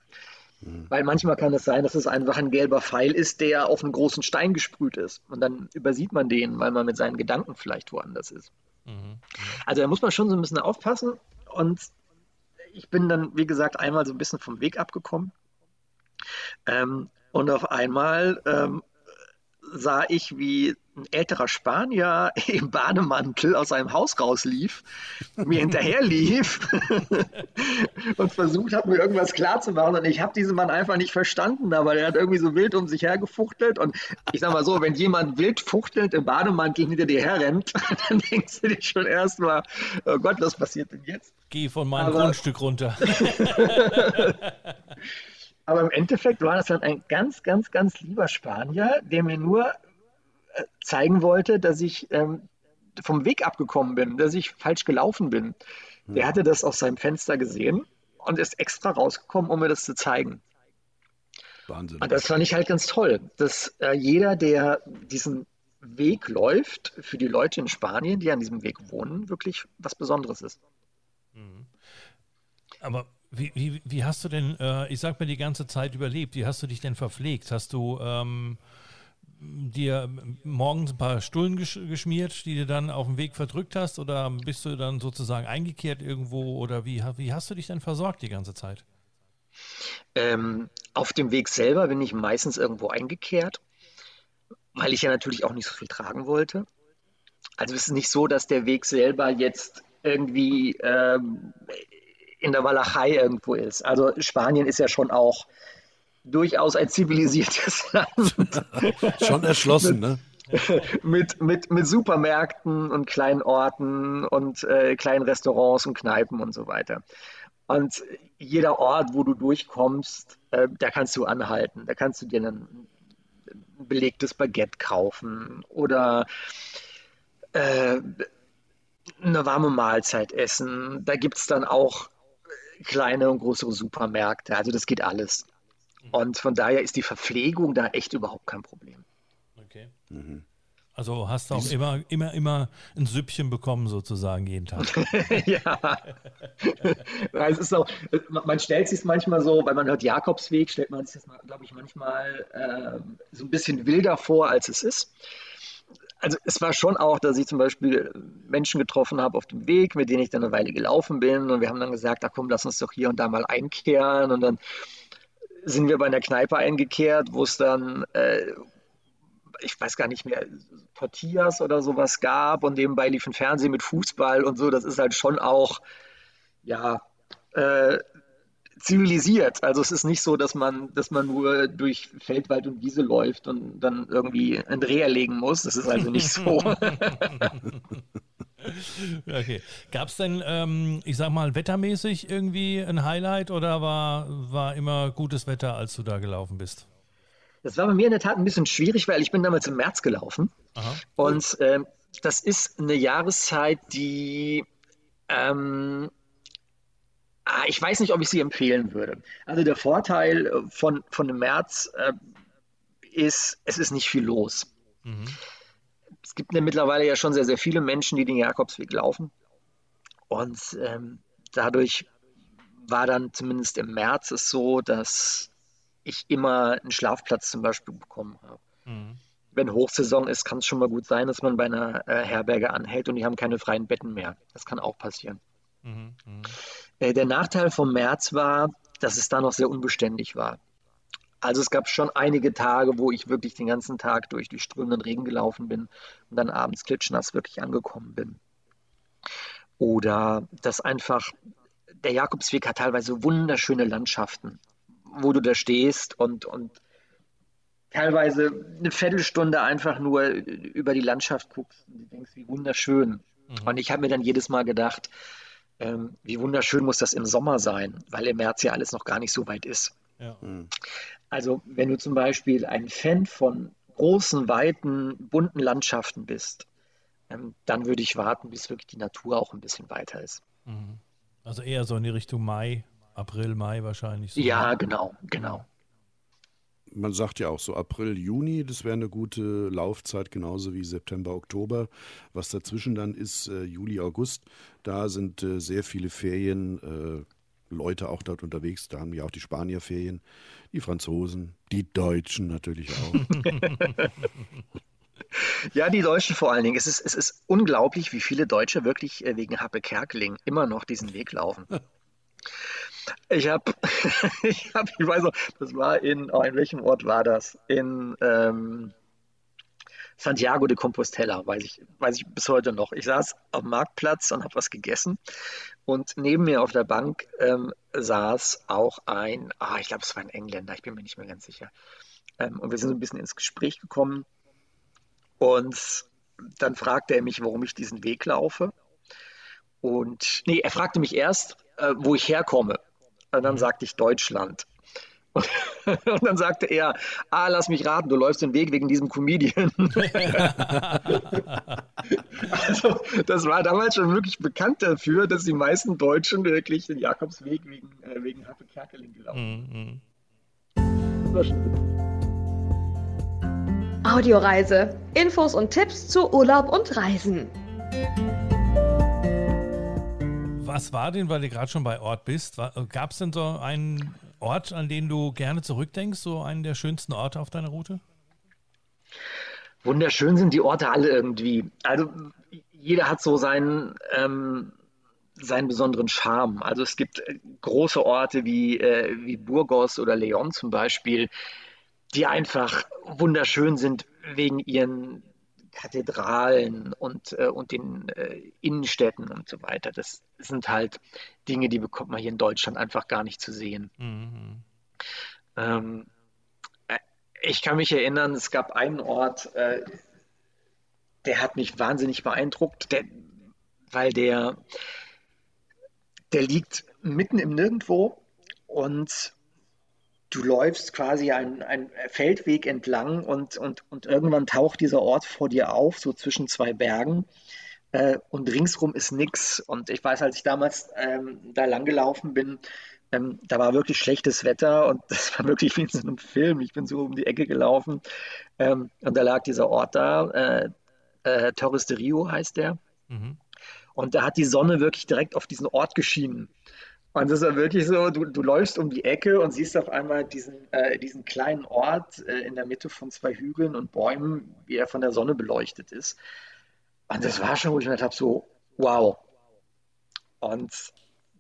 Mhm. Weil manchmal kann es sein, dass es einfach ein gelber Pfeil ist, der auf einen großen Stein gesprüht ist. Und dann übersieht man den, weil man mit seinen Gedanken vielleicht woanders ist. Mhm. Also da muss man schon so ein bisschen aufpassen. Und ich bin dann, wie gesagt, einmal so ein bisschen vom Weg abgekommen. Ähm, und auf einmal ähm, sah ich, wie ein älterer Spanier [laughs] im Bademantel aus seinem Haus rauslief, mir hinterherlief [laughs] und versucht hat, mir irgendwas klarzumachen. Und ich habe diesen Mann einfach nicht verstanden, aber der hat irgendwie so wild um sich hergefuchtelt. Und ich sag mal so, wenn jemand wild fuchtelnd im Bademantel hinter dir herrennt, [laughs] dann denkst du dir schon erstmal, oh Gott, was passiert denn jetzt? Geh von meinem aber, Grundstück runter. Aber im Endeffekt war das dann ein ganz, ganz, ganz lieber Spanier, der mir nur zeigen wollte, dass ich ähm, vom Weg abgekommen bin, dass ich falsch gelaufen bin. Hm. Der hatte das aus seinem Fenster gesehen und ist extra rausgekommen, um mir das zu zeigen. Wahnsinn. Und das fand ich halt ganz toll, dass äh, jeder, der diesen Weg läuft, für die Leute in Spanien, die an diesem Weg wohnen, wirklich was Besonderes ist. Mhm. Aber wie, wie, wie hast du denn, äh, ich sag mal, die ganze Zeit überlebt? Wie hast du dich denn verpflegt? Hast du ähm, dir morgens ein paar Stullen geschmiert, die du dann auf dem Weg verdrückt hast? Oder bist du dann sozusagen eingekehrt irgendwo? Oder wie, wie hast du dich denn versorgt die ganze Zeit? Ähm, auf dem Weg selber bin ich meistens irgendwo eingekehrt, weil ich ja natürlich auch nicht so viel tragen wollte. Also es ist nicht so, dass der Weg selber jetzt irgendwie ähm, in der Walachei irgendwo ist. Also Spanien ist ja schon auch durchaus ein zivilisiertes [laughs] Land. Schon erschlossen, ne? mit, mit, mit Supermärkten und kleinen Orten und äh, kleinen Restaurants und Kneipen und so weiter. Und jeder Ort, wo du durchkommst, äh, da kannst du anhalten. Da kannst du dir ein, belegtes Baguette kaufen oder äh, eine warme Mahlzeit essen. Da gibt es dann auch kleine und größere Supermärkte. Also das geht alles. Und von daher ist die Verpflegung da echt überhaupt kein Problem. Okay. Mhm. Also hast du auch immer, immer, immer ein Süppchen bekommen, sozusagen, jeden Tag. [laughs] ja. es ist auch, man stellt sich es manchmal so, weil man hört Jakobsweg, stellt man sich das, glaube ich, manchmal äh, so ein bisschen wilder vor, als es ist. Also es war schon auch, dass ich zum Beispiel Menschen getroffen habe auf dem Weg, mit denen ich dann eine Weile gelaufen bin. Und wir haben dann gesagt, ach komm, lass uns doch hier und da mal einkehren. Und dann sind wir bei einer Kneipe eingekehrt, wo es dann, äh, ich weiß gar nicht mehr, Tortillas oder sowas gab. Und nebenbei lief ein Fernsehen mit Fußball und so. Das ist halt schon auch, ja, äh, zivilisiert. Also es ist nicht so, dass man, dass man nur durch Feldwald und Wiese läuft und dann irgendwie ein Dreh erlegen muss. Das ist also nicht so. [laughs] okay. Gab es denn, ähm, ich sag mal, wettermäßig irgendwie ein Highlight oder war, war immer gutes Wetter, als du da gelaufen bist? Das war bei mir in der Tat ein bisschen schwierig, weil ich bin damals im März gelaufen. Aha. Und äh, das ist eine Jahreszeit, die ähm, ich weiß nicht, ob ich sie empfehlen würde. Also der Vorteil äh, von, von dem März äh, ist, es ist nicht viel los. Mhm. Es gibt ja mittlerweile ja schon sehr, sehr viele Menschen, die den Jakobsweg laufen. Und ähm, dadurch war dann zumindest im März es so, dass ich immer einen Schlafplatz zum Beispiel bekommen habe. Mhm. Wenn Hochsaison ist, kann es schon mal gut sein, dass man bei einer äh, Herberge anhält und die haben keine freien Betten mehr. Das kann auch passieren. Mhm. Äh, der Nachteil vom März war, dass es da noch sehr unbeständig war. Also es gab schon einige Tage, wo ich wirklich den ganzen Tag durch die strömenden Regen gelaufen bin und dann abends klitschnass wirklich angekommen bin. Oder dass einfach der Jakobsweg hat teilweise wunderschöne Landschaften, wo du da stehst und, und teilweise eine Viertelstunde einfach nur über die Landschaft guckst und denkst, wie wunderschön. Mhm. Und ich habe mir dann jedes Mal gedacht, ähm, wie wunderschön muss das im Sommer sein, weil im März ja alles noch gar nicht so weit ist. Ja. Hm. Also wenn du zum Beispiel ein Fan von großen, weiten, bunten Landschaften bist, ähm, dann würde ich warten, bis wirklich die Natur auch ein bisschen weiter ist. Mhm. Also eher so in die Richtung Mai, April, Mai wahrscheinlich. So. Ja, genau, genau man sagt ja auch so April, Juni, das wäre eine gute Laufzeit, genauso wie September, Oktober. Was dazwischen dann ist, äh, Juli, August, da sind äh, sehr viele Ferien. Äh, Leute auch dort unterwegs, da haben ja auch die Spanier Ferien, die Franzosen, die Deutschen natürlich auch. [laughs] Ja, die Deutschen vor allen Dingen. Es ist, es ist unglaublich, wie viele Deutsche wirklich äh, wegen Happe Kerkeling immer noch diesen Weg laufen. Ich habe, [laughs] ich, hab, ich weiß noch, das war in, oh, in welchem Ort war das? In ähm, Santiago de Compostela, weiß ich, weiß ich bis heute noch. Ich saß am Marktplatz und habe was gegessen und neben mir auf der Bank ähm, saß auch ein, ah, ich glaube, es war ein Engländer, ich bin mir nicht mehr ganz sicher. Ähm, und wir sind so ein bisschen ins Gespräch gekommen und dann fragte er mich, warum ich diesen Weg laufe. Und nee, er fragte mich erst, äh, wo ich herkomme. Und dann sagte ich Deutschland. Und, [laughs] und, dann sagte er, ah, lass mich raten, du läufst den Weg wegen diesem Comedian. [laughs] also, das war damals schon wirklich bekannt dafür, dass die meisten Deutschen wirklich den Jakobsweg wegen, äh, wegen Happe Kerkeling gelaufen. Das war schon Audioreise. Infos und Tipps zu Urlaub und Reisen. Was war denn, weil du gerade schon bei Ort bist, gab es denn so einen Ort, an den du gerne zurückdenkst, so einen der schönsten Orte auf deiner Route? Wunderschön sind die Orte alle irgendwie. Also jeder hat so seinen, ähm, seinen besonderen Charme. Also es gibt äh, große Orte wie, äh, wie Burgos oder Leon zum Beispiel, die einfach wunderschön sind wegen ihren Kathedralen und, äh, und den äh, Innenstädten und so weiter. Das sind halt Dinge, die bekommt man hier in Deutschland einfach gar nicht zu sehen. Mhm. Ähm, äh, ich kann mich erinnern, es gab einen Ort, äh, der hat mich wahnsinnig beeindruckt, der, weil der, der liegt mitten im Nirgendwo und du läufst quasi einen Feldweg entlang und, und, und irgendwann taucht dieser Ort vor dir auf, so zwischen zwei Bergen. Äh, und ringsrum ist nichts. Und ich weiß, als ich damals ähm, da langgelaufen bin, ähm, da war wirklich schlechtes Wetter und [laughs] das war wirklich wie in so einem Film. Ich bin so um die Ecke gelaufen ähm, und da lag dieser Ort da. Äh, äh, Torres de Rio heißt der. Mhm. Und da hat die Sonne wirklich direkt auf diesen Ort geschienen. Und das ist ja wirklich so, du, du läufst um die Ecke und siehst auf einmal diesen, äh, diesen kleinen Ort äh, in der Mitte von zwei Hügeln und Bäumen, wie er von der Sonne beleuchtet ist. Und das war schon, wo ich mir habe, so, wow. Und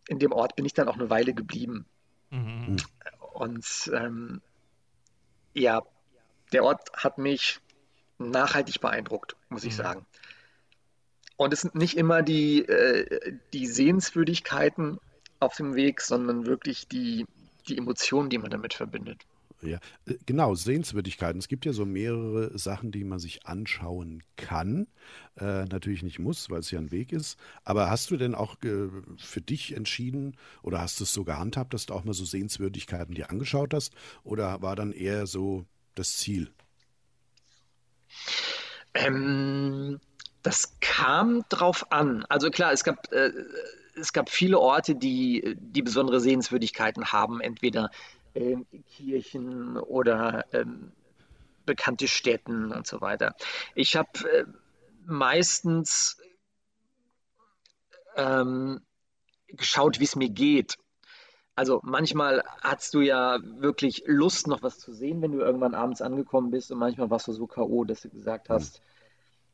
in dem Ort bin ich dann auch eine Weile geblieben. Mhm. Und ähm, ja, der Ort hat mich nachhaltig beeindruckt, muss ich mhm. sagen. Und es sind nicht immer die, äh, die Sehenswürdigkeiten auf dem Weg, sondern wirklich die, die Emotionen, die man damit verbindet. Ja, äh, genau, Sehenswürdigkeiten. Es gibt ja so mehrere Sachen, die man sich anschauen kann. Äh, natürlich nicht muss, weil es ja ein Weg ist. Aber hast du denn auch äh, für dich entschieden oder hast du es so gehandhabt, dass du auch mal so Sehenswürdigkeiten dir angeschaut hast? Oder war dann eher so das Ziel? Ähm, das kam drauf an. Also klar, es gab, äh, es gab viele Orte, die, die besondere Sehenswürdigkeiten haben, entweder äh, Kirchen oder ähm, bekannte Städten und so weiter. Ich habe äh, meistens ähm, geschaut, wie es mir geht. Also manchmal hast du ja wirklich Lust, noch was zu sehen, wenn du irgendwann abends angekommen bist und manchmal warst du so K.O., dass du gesagt hast,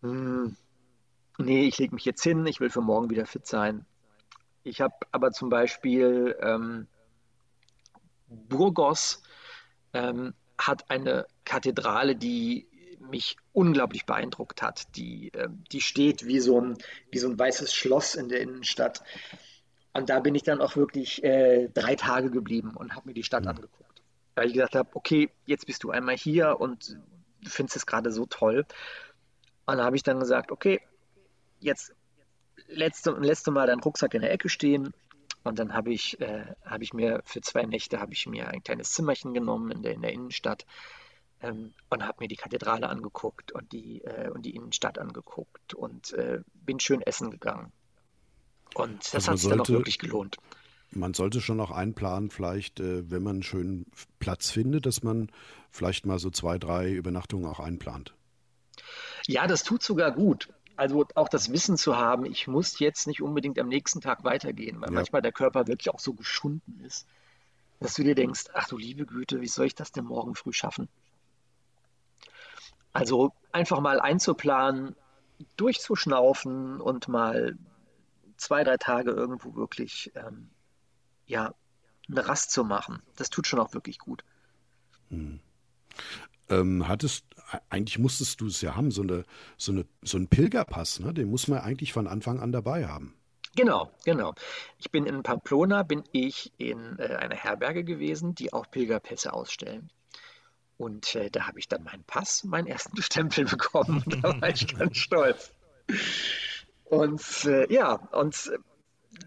hm, nee, ich lege mich jetzt hin, ich will für morgen wieder fit sein. Ich habe aber zum Beispiel ähm, Burgos ähm, hat eine Kathedrale, die mich unglaublich beeindruckt hat. Die, äh, die steht wie so, ein, wie so ein weißes Schloss in der Innenstadt. Und da bin ich dann auch wirklich äh, drei Tage geblieben und habe mir die Stadt mhm. angeguckt. Weil ich gesagt habe, okay, jetzt bist du einmal hier und du findest es gerade so toll. Und da habe ich dann gesagt, okay, jetzt letzte, letzte Mal deinen Rucksack in der Ecke stehen und dann habe ich, äh, hab ich mir für zwei Nächte habe ich mir ein kleines Zimmerchen genommen in der, in der Innenstadt ähm, und habe mir die Kathedrale angeguckt und die, äh, und die Innenstadt angeguckt und äh, bin schön essen gegangen. Und das also hat sich dann auch wirklich gelohnt. Man sollte schon noch einplanen, vielleicht, äh, wenn man einen schönen Platz findet, dass man vielleicht mal so zwei, drei Übernachtungen auch einplant. Ja, das tut sogar gut also auch das Wissen zu haben, ich muss jetzt nicht unbedingt am nächsten Tag weitergehen, weil ja. manchmal der Körper wirklich auch so geschunden ist, dass du dir denkst, ach du liebe Güte, wie soll ich das denn morgen früh schaffen? Also einfach mal einzuplanen, durchzuschnaufen und mal zwei, drei Tage irgendwo wirklich ähm, ja, eine Rast zu machen. Das tut schon auch wirklich gut. Hm. Ähm, hattest, eigentlich musstest du es ja haben, so, eine, so, eine, so einen Pilgerpass, ne? den muss man eigentlich von Anfang an dabei haben. Genau, genau. Ich bin in Pamplona, bin ich in äh, einer Herberge gewesen, die auch Pilgerpässe ausstellen. Und äh, da habe ich dann meinen Pass, meinen ersten [laughs] Stempel bekommen. da war ich ganz [laughs] stolz. Und äh, ja, und äh,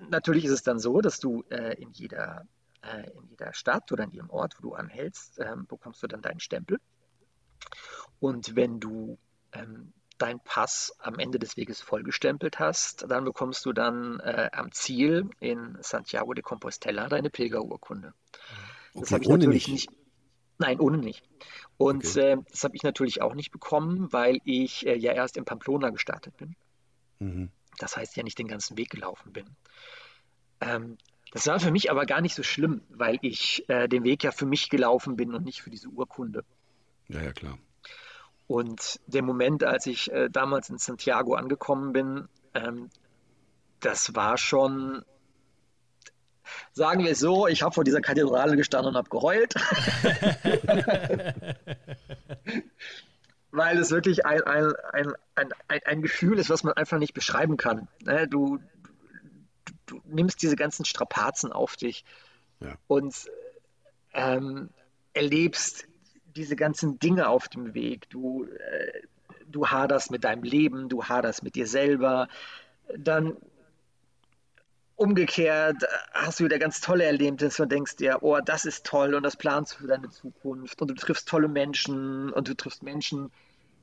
natürlich ist es dann so, dass du äh, in jeder, äh, in jeder Stadt oder in jedem Ort, wo du anhältst, ähm, bekommst du dann deinen Stempel. Und wenn du ähm, dein Pass am Ende des Weges vollgestempelt hast, dann bekommst du dann äh, am Ziel in Santiago de Compostela deine Pilgerurkunde. Okay, das habe ich natürlich nicht. nicht. Nein, ohne nicht. Und okay. äh, das habe ich natürlich auch nicht bekommen, weil ich äh, ja erst in Pamplona gestartet bin. Mhm. Das heißt, ja nicht den ganzen Weg gelaufen bin. Ähm, das war für mich aber gar nicht so schlimm, weil ich äh, den Weg ja für mich gelaufen bin und nicht für diese Urkunde. Ja, ja, klar. Und der Moment, als ich äh, damals in Santiago angekommen bin, ähm, das war schon, sagen wir es so, ich habe vor dieser Kathedrale gestanden und habe geheult. [laughs] Weil es wirklich ein, ein, ein, ein, ein Gefühl ist, was man einfach nicht beschreiben kann. Ne, du, du, du nimmst diese ganzen Strapazen auf dich ja. und ähm, erlebst diese ganzen Dinge auf dem Weg. Du, äh, du haderst mit deinem Leben, du haderst mit dir selber. Dann umgekehrt hast du wieder ganz tolle Erlebnisse und denkst dir, oh, das ist toll und das planst du für deine Zukunft und du triffst tolle Menschen und du triffst Menschen,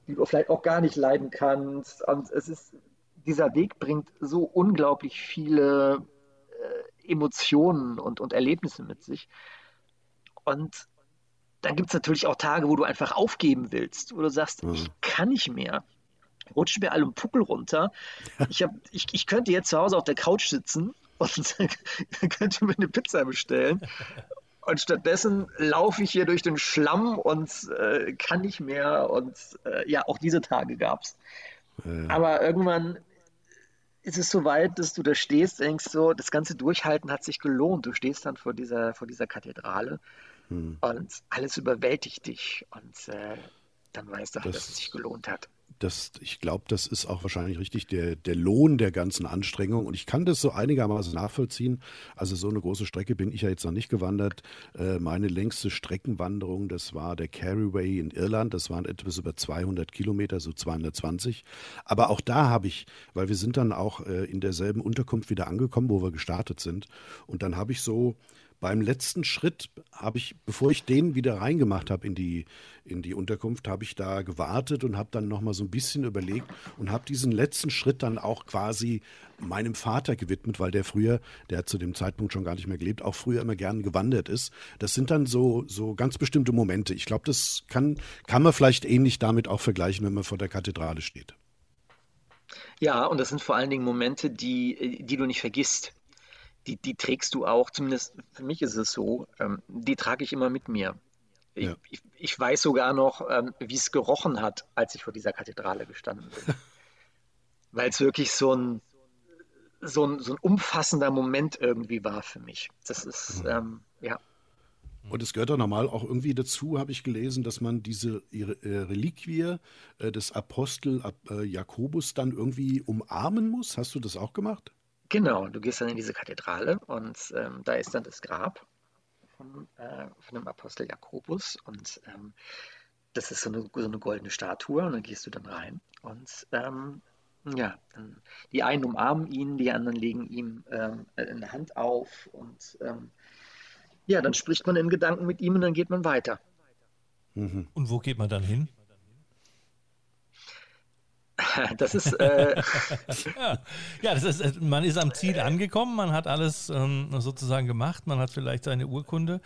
die du vielleicht auch gar nicht leiden kannst. Und es ist, dieser Weg bringt so unglaublich viele äh, Emotionen und, und Erlebnisse mit sich. Und dann gibt es natürlich auch Tage, wo du einfach aufgeben willst, wo du sagst, mhm. ich kann nicht mehr. Rutscht mir alle einen Puckel runter. Ich, hab, ich, ich könnte jetzt zu Hause auf der Couch sitzen und [laughs] könnte mir eine Pizza bestellen. Und stattdessen laufe ich hier durch den Schlamm und äh, kann nicht mehr. Und äh, ja, auch diese Tage gab es. Ja. Aber irgendwann ist es so weit, dass du da stehst, denkst so, das ganze Durchhalten hat sich gelohnt. Du stehst dann vor dieser, vor dieser Kathedrale hm. Und alles überwältigt dich und äh, dann weißt du, halt, das, dass es sich gelohnt hat. das, ich glaube, das ist auch wahrscheinlich richtig der, der Lohn der ganzen Anstrengung. Und ich kann das so einigermaßen nachvollziehen. Also so eine große Strecke bin ich ja jetzt noch nicht gewandert. Äh, meine längste Streckenwanderung, das war der Carryway in Irland. Das waren etwas über 200 Kilometer, so 220. Aber auch da habe ich, weil wir sind dann auch äh, in derselben Unterkunft wieder angekommen, wo wir gestartet sind. Und dann habe ich so beim letzten Schritt habe ich, bevor ich den wieder reingemacht habe in die, in die Unterkunft, habe ich da gewartet und habe dann nochmal so ein bisschen überlegt und habe diesen letzten Schritt dann auch quasi meinem Vater gewidmet, weil der früher, der hat zu dem Zeitpunkt schon gar nicht mehr gelebt, auch früher immer gern gewandert ist. Das sind dann so, so ganz bestimmte Momente. Ich glaube, das kann, kann man vielleicht ähnlich damit auch vergleichen, wenn man vor der Kathedrale steht. Ja, und das sind vor allen Dingen Momente, die, die du nicht vergisst die, die trägst du auch, zumindest für mich ist es so, ähm, die trage ich immer mit mir. Ich, ja. ich, ich weiß sogar noch, ähm, wie es gerochen hat, als ich vor dieser Kathedrale gestanden bin. [laughs] Weil es wirklich so ein, so, ein, so ein umfassender Moment irgendwie war für mich. Das ist, mhm. ähm, ja. Und es gehört doch normal auch irgendwie dazu, habe ich gelesen, dass man diese äh, Reliquie äh, des Apostel äh, Jakobus dann irgendwie umarmen muss. Hast du das auch gemacht? Genau, du gehst dann in diese Kathedrale und ähm, da ist dann das Grab von, äh, von dem Apostel Jakobus und ähm, das ist so eine, so eine, goldene Statue und dann gehst du dann rein und ähm, ja, dann, die einen umarmen ihn, die anderen legen ihm ähm, eine Hand auf und ähm, ja, dann spricht man in Gedanken mit ihm und dann geht man weiter. Mhm. Und wo geht man dann hin? [laughs] Das ist. Äh ja, das ist, äh, man ist am Ziel angekommen, man hat alles ähm, sozusagen gemacht, man hat vielleicht seine Urkunde.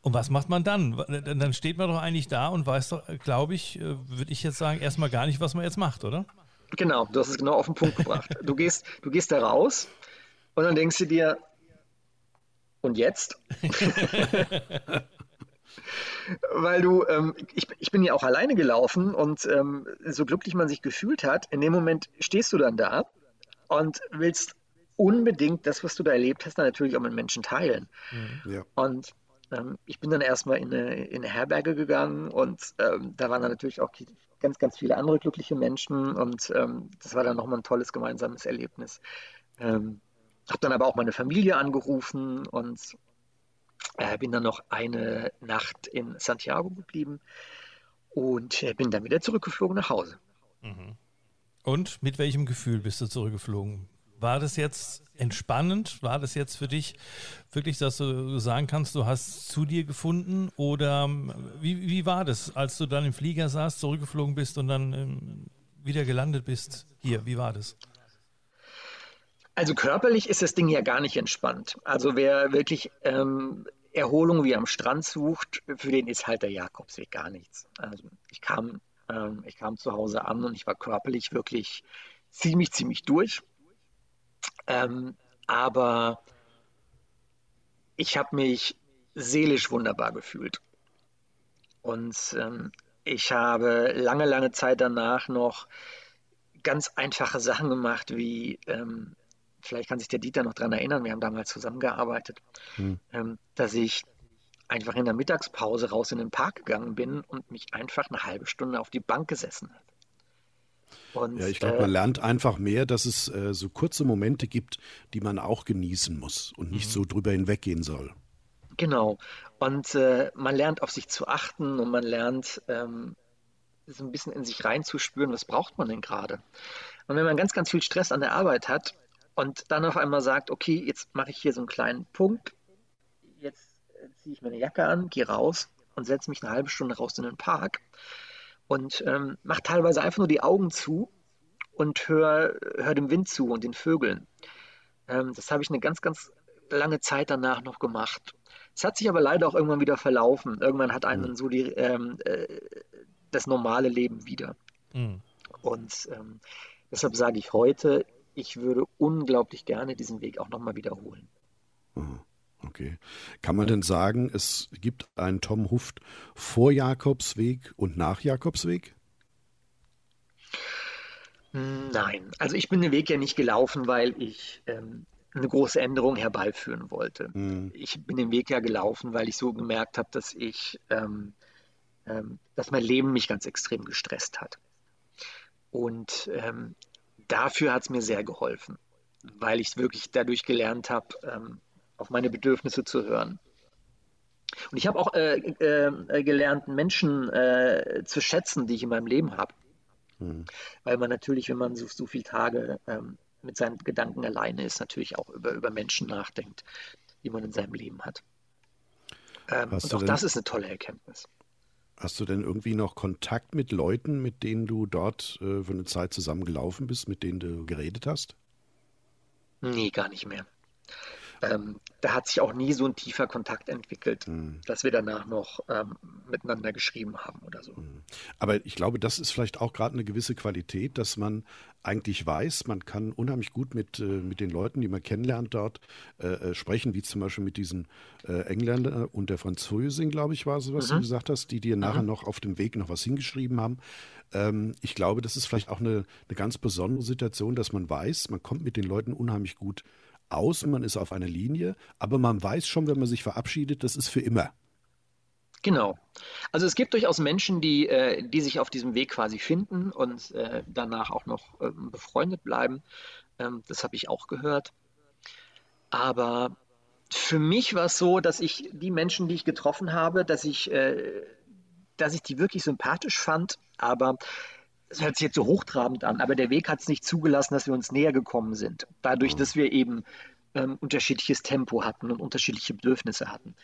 Und was macht man dann? Dann steht man doch eigentlich da und weiß doch, glaube ich, äh, würde ich jetzt sagen, erstmal gar nicht, was man jetzt macht, oder? Genau, du hast es genau auf den Punkt gebracht. Du gehst, du gehst da raus und dann denkst du dir, und jetzt? [laughs] weil du, ähm, ich, ich bin ja auch alleine gelaufen und ähm, so glücklich man sich gefühlt hat, in dem Moment stehst du dann da und willst unbedingt das, was du da erlebt hast, dann natürlich auch mit Menschen teilen. Mhm. Ja. Und ähm, ich bin dann erstmal in eine, in eine Herberge gegangen und ähm, da waren dann natürlich auch ganz, ganz viele andere glückliche Menschen und ähm, das war dann nochmal ein tolles gemeinsames Erlebnis. Ähm, habe dann aber auch meine Familie angerufen und äh, bin dann noch eine Nacht in Santiago geblieben und äh, bin dann wieder zurückgeflogen nach Hause. Mhm. Und mit welchem Gefühl bist du zurückgeflogen? War das jetzt entspannend? War das jetzt für dich wirklich, dass du sagen kannst, du hast zu dir gefunden? Oder ähm, wie, wie war das, als du dann im Flieger saßt, zurückgeflogen bist und dann ähm, wieder gelandet bist hier? Wie war das? Also körperlich ist das Ding ja gar nicht entspannt. Also wer wirklich ähm, Erholung wie am Strand sucht, für den ist halt der Jakobsweg gar nichts. Also ich kam, ähm, ich kam zu Hause an und ich war körperlich wirklich ziemlich, ziemlich durch. Ähm, aber ich habe mich seelisch wunderbar gefühlt. Und ähm, ich habe lange, lange Zeit danach noch ganz einfache Sachen gemacht, wie ähm, vielleicht kann sich der Dieter noch daran erinnern, wir haben damals zusammengearbeitet, hm. ähm, dass ich einfach in der Mittagspause raus in den Park gegangen bin und mich einfach eine halbe Stunde auf die Bank gesessen habe. ja, ich glaube, man äh, lernt einfach mehr, dass es äh, so kurze Momente gibt, die man auch genießen muss und nicht mhm. so drüber hinweggehen soll. Genau. Und äh, man lernt auf sich zu achten und man lernt ähm, so ein bisschen in sich reinzuspüren, was braucht man denn gerade. Und wenn man ganz, ganz viel Stress an der Arbeit hat, und dann auf einmal sagt, okay, jetzt mache ich hier so einen kleinen Punkt, jetzt äh, ziehe ich meine Jacke an, gehe raus und setze mich eine halbe Stunde raus in den Park und ähm, mache teilweise einfach nur die Augen zu und höre hör dem Wind zu und den Vögeln. Ähm, das habe ich eine ganz, ganz lange Zeit danach noch gemacht. Es hat sich aber leider auch irgendwann wieder verlaufen. Irgendwann hat einen mhm. so die, ähm, äh, das normale Leben wieder. Mhm. Und ähm, deshalb sage ich heute, ich würde unglaublich gerne diesen Weg auch nochmal wiederholen. Okay. Kann man denn sagen, es gibt einen Tom Huft vor Jakobsweg und nach Jakobsweg? Nein, also ich bin den Weg ja nicht gelaufen, weil ich ähm, eine große Änderung herbeiführen wollte. Mhm. Ich bin den Weg ja gelaufen, weil ich so gemerkt habe, dass ich, ähm, ähm, dass mein Leben mich ganz extrem gestresst hat. Und ähm, dafür hat es mir sehr geholfen, weil ich wirklich dadurch gelernt habe, ähm, auf meine Bedürfnisse zu hören. Und ich habe auch äh, äh, gelernt, Menschen äh, zu schätzen, die ich in meinem Leben habe. Mhm. Weil man natürlich, wenn man so, so viele Tage ähm, mit seinen Gedanken alleine ist, natürlich auch über, über Menschen nachdenkt, die man in seinem Leben hat. Ähm, und auch denn, das ist eine tolle Erkenntnis. Hast du denn irgendwie noch Kontakt mit Leuten, mit denen du dort äh, für eine Zeit zusammengelaufen bist, mit denen du geredet hast? Nee, gar nicht mehr ähm, da hat sich auch nie so ein tiefer Kontakt entwickelt, mhm. dass wir danach noch ähm, miteinander geschrieben haben oder so. Mhm. Aber ich glaube, das ist vielleicht auch gerade eine gewisse Qualität, dass man eigentlich weiß, man kann unheimlich gut mit, äh, mit den Leuten, die man kennenlernt, dort äh, äh sprechen, wie zum Beispiel mit diesen äh, Engländer und der Französin, glaube ich, war es, was mhm. du gesagt hast, die dir nachher mhm. noch auf dem Weg noch was hingeschrieben haben. Ähm, ich glaube, das ist vielleicht auch eine, eine ganz besondere Situation, dass man weiß, man kommt mit den Leuten unheimlich gut aus, man ist auf einer Linie, aber man weiß schon, wenn man sich verabschiedet, das ist für immer. Genau. Also es gibt durchaus Menschen, die, äh, die sich auf diesem Weg quasi finden und äh, danach auch noch äh, befreundet bleiben. Ähm, das habe ich auch gehört. Aber für mich war es so, dass ich die Menschen, die ich getroffen habe, dass ich, äh, dass ich die wirklich sympathisch fand, aber es hört sich jetzt so hochtrabend an, aber der Weg hat es nicht zugelassen, dass wir uns näher gekommen sind. Dadurch, mhm. dass wir eben ähm, unterschiedliches Tempo hatten und unterschiedliche Bedürfnisse hatten.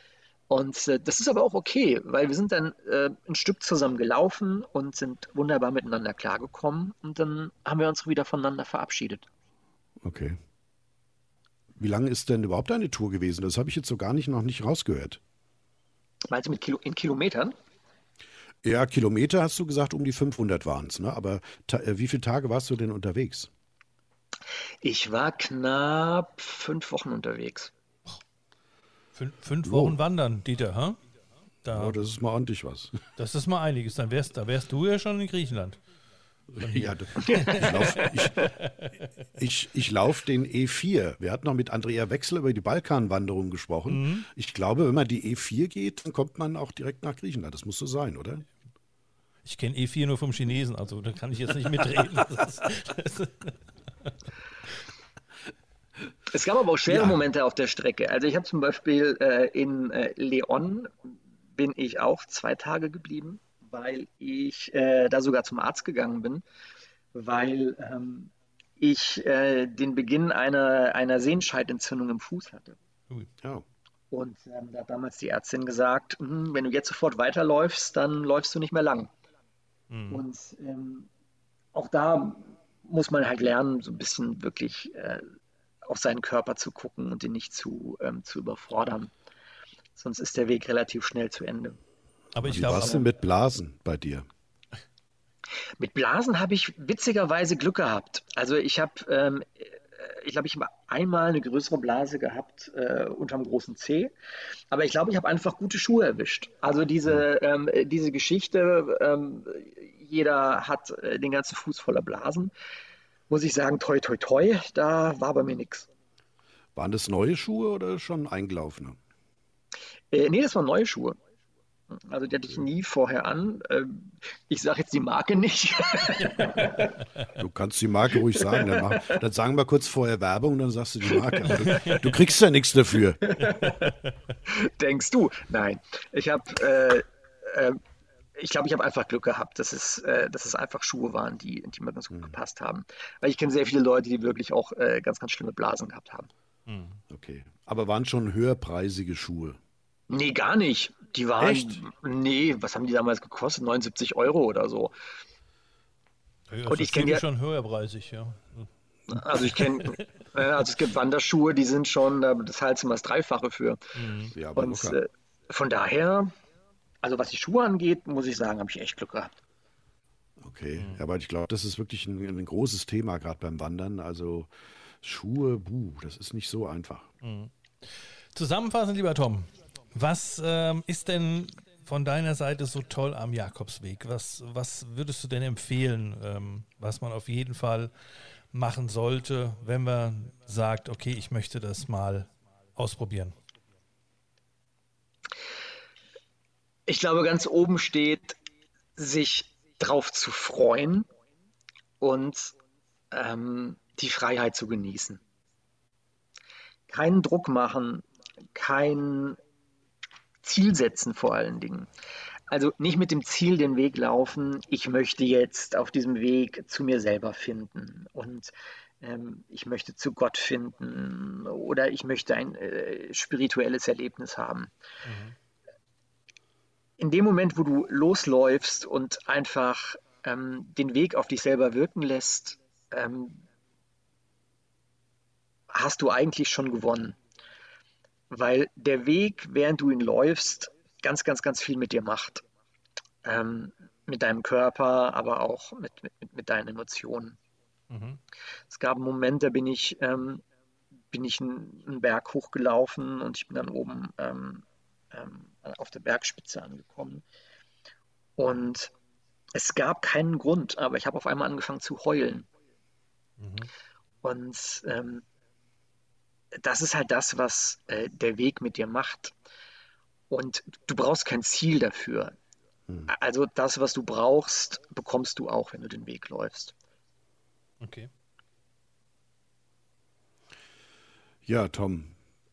Und äh, das ist aber auch okay, weil wir sind dann äh, ein Stück zusammen gelaufen und sind wunderbar miteinander klargekommen und dann haben wir uns wieder voneinander verabschiedet. Okay. Wie lange ist denn überhaupt eine Tour gewesen? Das habe ich jetzt so gar nicht noch nicht rausgehört. Meinst du mit Kilo in Kilometern? Ja, Kilometer hast du gesagt, um die 500 waren es. Ne? Aber äh, wie viele Tage warst du denn unterwegs? Ich war knapp fünf Wochen unterwegs. Fünf, fünf Wochen wandern, Dieter, ha? Da, oh, das ist mal ordentlich was. [laughs] Das ist mal einiges. Dann wärst, da wärst du ja schon in Griechenland. [laughs] Ja, ich laufe ich, ich, ich lauf den E4. Wir hatten noch mit Andrea Wechsel über die Balkanwanderung gesprochen. Mhm. Ich glaube, wenn man die E4 geht, dann kommt man auch direkt nach Griechenland. Das muss so sein, oder? Ich kenne E4 nur vom Chinesen, also da kann ich jetzt nicht mitreden. [laughs] [laughs] es gab aber auch schwere ja. Momente auf der Strecke. Also ich habe zum Beispiel äh, in äh, Leon bin ich auch zwei Tage geblieben, weil ich äh, da sogar zum Arzt gegangen bin, weil ähm, ich äh, den Beginn einer, einer Sehenscheidentzündung im Fuß hatte. Oh. Und ähm, da hat damals die Ärztin gesagt, hm, wenn du jetzt sofort weiterläufst, dann läufst du nicht mehr lang. Mhm. Und ähm, auch da muss man halt lernen, so ein bisschen wirklich äh, auf seinen Körper zu gucken und ihn nicht zu, ähm, zu überfordern. Sonst ist der Weg relativ schnell zu Ende. Aber ich glaube. Was denn mit Blasen bei dir? Mit Blasen habe ich witzigerweise Glück gehabt. Also ich habe, ähm, ich glaube, ich habe einmal eine größere Blase gehabt äh, unterm großen C. Aber ich glaube, ich habe einfach gute Schuhe erwischt. Also diese, ähm, diese Geschichte, ähm, jeder hat äh, den ganzen Fuß voller Blasen. Muss ich sagen, toi, toi, toi, da war bei mir nichts. Waren das neue Schuhe oder schon eingelaufene? Äh, nee, das waren neue Schuhe. Also die hatte ich nie vorher an. Ähm, ich sage jetzt die Marke nicht. [laughs] Du kannst die Marke ruhig sagen. Dann, mach, dann sagen wir kurz vorher Werbung und dann sagst du die Marke. Du, du, kriegst ja nichts dafür. [laughs] Denkst du? Nein. Ich habe, äh, äh, ich glaube, ich habe einfach Glück gehabt, dass es, äh, dass es einfach Schuhe waren, die, die mir ganz gut mhm. gepasst haben. Weil ich kenne sehr viele Leute, die wirklich auch äh, ganz, ganz schlimme Blasen gehabt haben. Mhm. Okay. Aber waren schon höherpreisige Schuhe? Nee, gar nicht. Die waren, Echt? nee, was haben die damals gekostet? 79 Euro oder so. Ja, und ich kenne ja schon höherpreisig, ja. Also ich kenne, [laughs] also es gibt Wanderschuhe, die sind schon, das zahlst du mal das Dreifache für. Mhm. Ja, aber und äh, von daher, also was die Schuhe angeht, muss ich sagen, habe ich echt Glück gehabt. Okay, mhm. ja, aber ich glaube, das ist wirklich ein, ein großes Thema gerade beim Wandern. Also Schuhe, buh, das ist nicht so einfach. Mhm. Zusammenfassend, lieber Tom, was ähm, ist denn von deiner Seite so toll am Jakobsweg? Was, was würdest du denn empfehlen, ähm, was man auf jeden Fall machen sollte, wenn man sagt, okay, ich möchte das mal ausprobieren? Ich glaube, ganz oben steht, sich drauf zu freuen und ähm, die Freiheit zu genießen. Keinen Druck machen, kein Ziel setzen vor allen Dingen. Also nicht mit dem Ziel den Weg laufen, ich möchte jetzt auf diesem Weg zu mir selber finden und ähm, ich möchte zu Gott finden oder ich möchte ein äh, spirituelles Erlebnis haben. Mhm. In dem Moment, wo du losläufst und einfach ähm, den Weg auf dich selber wirken lässt, ähm, hast du eigentlich schon gewonnen. Weil der Weg, während du ihn läufst, ganz, ganz, ganz viel mit dir macht. Ähm, mit deinem Körper, aber auch mit, mit, mit deinen Emotionen. Mhm. Es gab einen Moment, da bin ich, ähm, bin ich einen, Berg hochgelaufen und ich bin dann oben ähm, ähm, auf der Bergspitze angekommen. Und es gab keinen Grund, aber ich habe auf einmal angefangen zu heulen. Mhm. Und ähm, das ist halt das, was äh, der Weg mit dir macht. Und du brauchst kein Ziel dafür. Mhm. Also das, was du brauchst, bekommst du auch, wenn du den Weg läufst. Okay. Ja, Tom,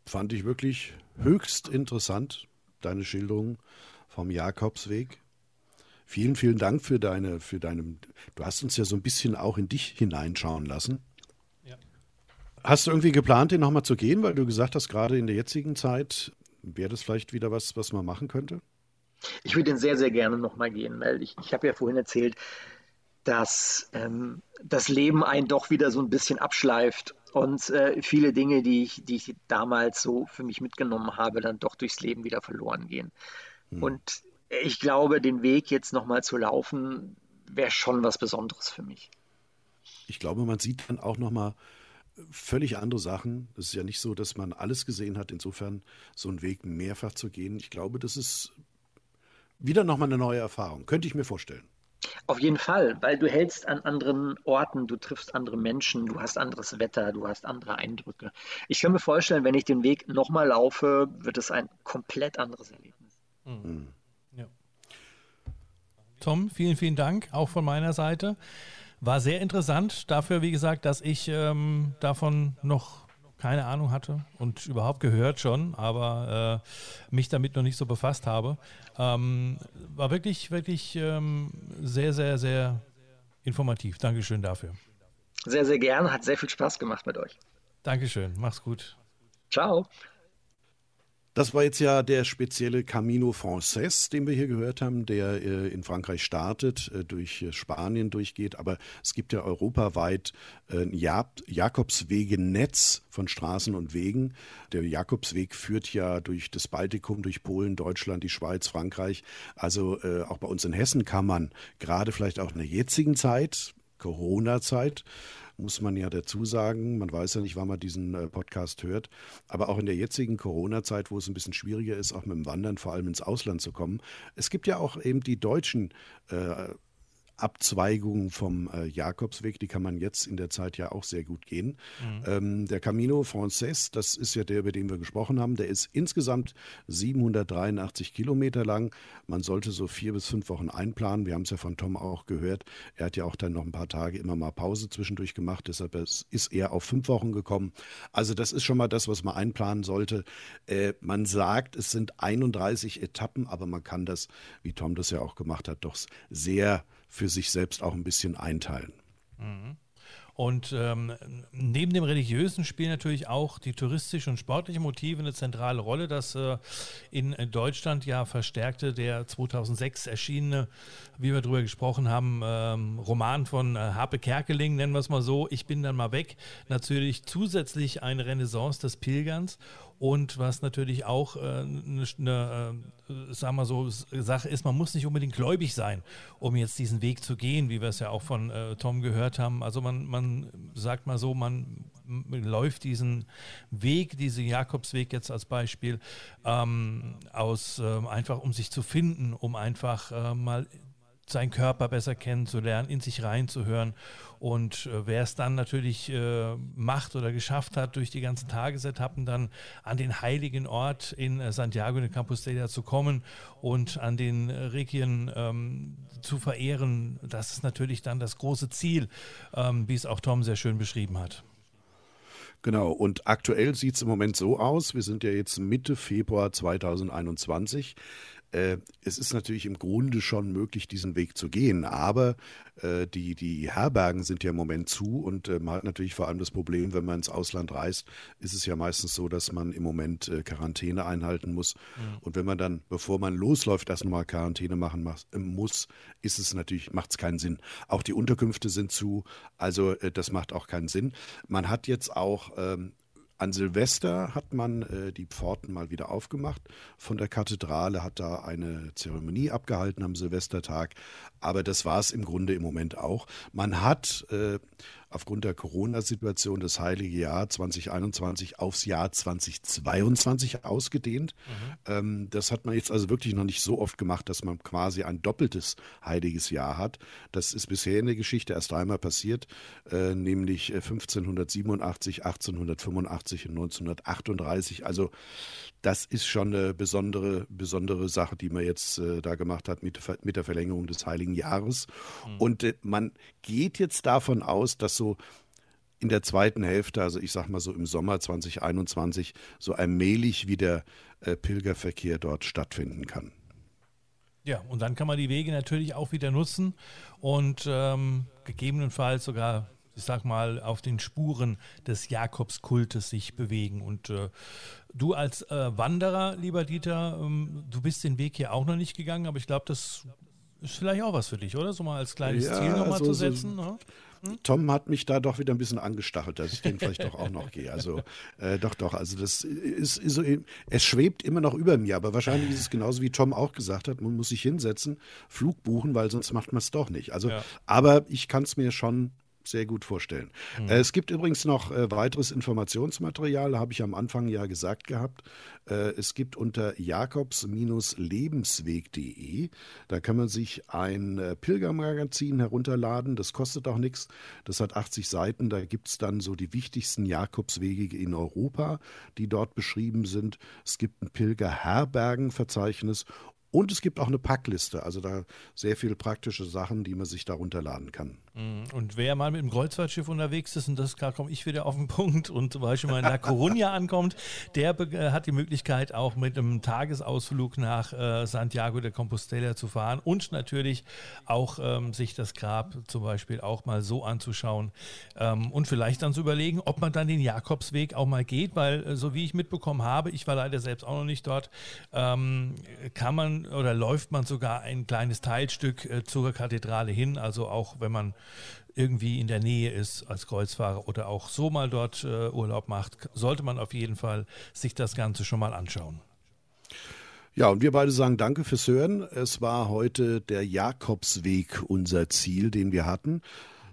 fand ich wirklich höchst interessant, deine Schilderung vom Jakobsweg. Vielen, vielen Dank für deine, für deine, du hast uns ja so ein bisschen auch in dich hineinschauen lassen. Hast du irgendwie geplant, den nochmal zu gehen, weil du gesagt hast, gerade in der jetzigen Zeit wäre das vielleicht wieder was, was man machen könnte? Ich würde den sehr, sehr gerne nochmal gehen, weil ich, ich habe ja vorhin erzählt, dass ähm, das Leben einen doch wieder so ein bisschen abschleift und äh, viele Dinge, die ich, die ich damals so für mich mitgenommen habe, dann doch durchs Leben wieder verloren gehen. Hm. Und ich glaube, den Weg jetzt nochmal zu laufen, wäre schon was Besonderes für mich. Ich glaube, man sieht dann auch nochmal völlig andere Sachen. Es ist ja nicht so, dass man alles gesehen hat. Insofern so einen Weg mehrfach zu gehen. Ich glaube, das ist wieder nochmal eine neue Erfahrung. Könnte ich mir vorstellen. Auf jeden Fall, weil du hältst an anderen Orten, du triffst andere Menschen, du hast anderes Wetter, du hast andere Eindrücke. Ich kann mir vorstellen, wenn ich den Weg nochmal laufe, wird es ein komplett anderes Erlebnis. Mhm. Ja. Tom, vielen, vielen Dank, auch von meiner Seite. War sehr interessant. Dafür, wie gesagt, dass ich ähm, davon noch keine Ahnung hatte und überhaupt gehört schon, aber äh, mich damit noch nicht so befasst habe. Ähm, war wirklich, wirklich ähm, sehr, sehr, sehr informativ. Dankeschön dafür. Sehr, sehr gerne. Hat sehr viel Spaß gemacht mit euch. Dankeschön. Mach's gut. Ciao. Das war jetzt ja der spezielle Camino Frances, den wir hier gehört haben, der äh, in Frankreich startet, äh, durch äh, Spanien durchgeht. Aber es gibt ja europaweit ein Jakobswegenetz von Straßen und Wegen. Der Jakobsweg führt ja durch das Baltikum, durch Polen, Deutschland, die Schweiz, Frankreich. Also auch bei uns in Hessen kann man gerade vielleicht auch in der jetzigen Zeit, Corona-Zeit, muss man ja dazu sagen. Man weiß ja nicht, wann man diesen äh, Podcast hört. Aber auch in der jetzigen Corona-Zeit, wo es ein bisschen schwieriger ist, auch mit dem Wandern vor allem ins Ausland zu kommen. Es gibt ja auch eben die deutschen äh, Abzweigungen vom äh, Jakobsweg, die kann man jetzt in der Zeit ja auch sehr gut gehen. Mhm. Ähm, der Camino Frances, das ist ja der, über den wir gesprochen haben, der ist insgesamt 783 Kilometer lang. Man sollte so vier bis fünf Wochen einplanen. Wir haben es ja von Tom auch gehört. Er hat ja auch dann noch ein paar Tage immer mal Pause zwischendurch gemacht, deshalb ist er auf fünf Wochen gekommen. Also das ist schon mal das, was man einplanen sollte. Äh, man sagt, es sind 31 Etappen, aber man kann das, wie Tom das ja auch gemacht hat, doch sehr für sich selbst auch ein bisschen einteilen. Mhm. Und ähm, neben dem religiösen spielen natürlich auch die touristische und sportliche Motive eine zentrale Rolle. Das äh, in Deutschland ja verstärkte der 2006 erschienene, wie wir darüber gesprochen haben, ähm, Roman von äh, Harpe Kerkeling, nennen wir es mal so, Ich bin dann mal weg, natürlich zusätzlich eine Renaissance des Pilgerns und was natürlich auch eine, äh, ne, äh, sagen wir so, Sache ist, man muss nicht unbedingt gläubig sein, um jetzt diesen Weg zu gehen, wie wir es ja auch von äh, Tom gehört haben. Also man, man sagt mal so, man läuft diesen Weg, diesen Jakobsweg jetzt als Beispiel, ähm, aus ähm, einfach um sich zu finden, um einfach äh, mal seinen Körper besser kennenzulernen, in sich reinzuhören. Und äh, wer es dann natürlich äh, macht oder geschafft hat, durch die ganzen Tagesetappen dann an den heiligen Ort in äh, Santiago de Compostela zu kommen und an den Requien ähm, zu verehren, das ist natürlich dann das große Ziel, ähm, wie es auch Tom sehr schön beschrieben hat. Genau, und aktuell sieht es im Moment so aus, wir sind ja jetzt Mitte Februar 2021. Äh, es ist natürlich im Grunde schon möglich, diesen Weg zu gehen, aber äh, die, die Herbergen sind ja im Moment zu und äh, man hat natürlich vor allem das Problem, wenn man ins Ausland reist, ist es ja meistens so, dass man im Moment äh, Quarantäne einhalten muss. Mhm. Und wenn man dann, bevor man losläuft, erst nochmal Quarantäne machen muss, ist es natürlich, macht es keinen Sinn. Auch die Unterkünfte sind zu, also äh, das macht auch keinen Sinn. Man hat jetzt auch ähm, an Silvester hat man äh, die Pforten mal wieder aufgemacht. Von der Kathedrale hat da eine Zeremonie abgehalten am Silvestertag. Aber das war es im Grunde im Moment auch. Man hat äh, aufgrund der Corona-Situation das heilige Jahr 2021 aufs Jahr 2022 ausgedehnt. Mhm. Ähm, das hat man jetzt also wirklich noch nicht so oft gemacht, dass man quasi ein doppeltes heiliges Jahr hat. Das ist bisher in der Geschichte erst einmal passiert, äh, nämlich 1587, 1885 und 1938. Also das ist schon eine besondere, besondere Sache, die man jetzt äh, da gemacht hat mit, mit der Verlängerung des heiligen Jahres. Mhm. Und äh, man geht jetzt davon aus, dass so in der zweiten Hälfte, also ich sag mal so im Sommer 2021, so allmählich wieder äh, Pilgerverkehr dort stattfinden kann. Ja, und dann kann man die Wege natürlich auch wieder nutzen und ähm, gegebenenfalls sogar, ich sag mal, auf den Spuren des Jakobskultes sich bewegen. Und äh, du als äh, Wanderer, lieber Dieter, ähm, du bist den Weg hier auch noch nicht gegangen, aber ich glaube, das ist vielleicht auch was für dich, oder? So mal als kleines ja, Ziel nochmal so, zu setzen. So, ne? Tom hat mich da doch wieder ein bisschen angestachelt, dass ich den vielleicht doch auch noch gehe. Also äh, doch, doch. Also das ist, ist so, es schwebt immer noch über mir, aber wahrscheinlich ist es genauso wie Tom auch gesagt hat, man muss sich hinsetzen, Flug buchen, weil sonst macht man es doch nicht. Also, ja. aber ich kann es mir schon sehr gut vorstellen. Mhm. es gibt übrigens noch äh, weiteres Informationsmaterial, habe ich am Anfang ja gesagt gehabt. Äh, es gibt unter jakobs-lebensweg.de, da kann man sich ein äh, Pilgermagazin herunterladen, das kostet auch nichts, das hat 80 Seiten, da gibt es dann so die wichtigsten Jakobswege in Europa, die dort beschrieben sind. Es gibt ein Pilgerherbergenverzeichnis und es gibt auch eine Packliste, also da sehr viele praktische Sachen, die man sich da runterladen kann. Mhm. Und wer mal mit dem Kreuzfahrtschiff unterwegs ist, und das komme ich wieder auf den Punkt, und zum Beispiel mal in La Coruña [laughs] ankommt, der äh, hat die Möglichkeit, auch mit einem Tagesausflug nach äh, Santiago de Compostela zu fahren und natürlich auch ähm, sich das Grab zum Beispiel auch mal so anzuschauen ähm, und vielleicht dann zu überlegen, ob man dann den Jakobsweg auch mal geht, weil äh, so wie ich mitbekommen habe, ich war leider selbst auch noch nicht dort, ähm, kann man oder läuft man sogar ein kleines Teilstück äh, zur Kathedrale hin. Also auch wenn man irgendwie in der Nähe ist als Kreuzfahrer oder auch so mal dort äh, Urlaub macht, sollte man auf jeden Fall sich das Ganze schon mal anschauen. Ja, und wir beide sagen Danke fürs Hören. Es war heute der Jakobsweg unser Ziel, den wir hatten.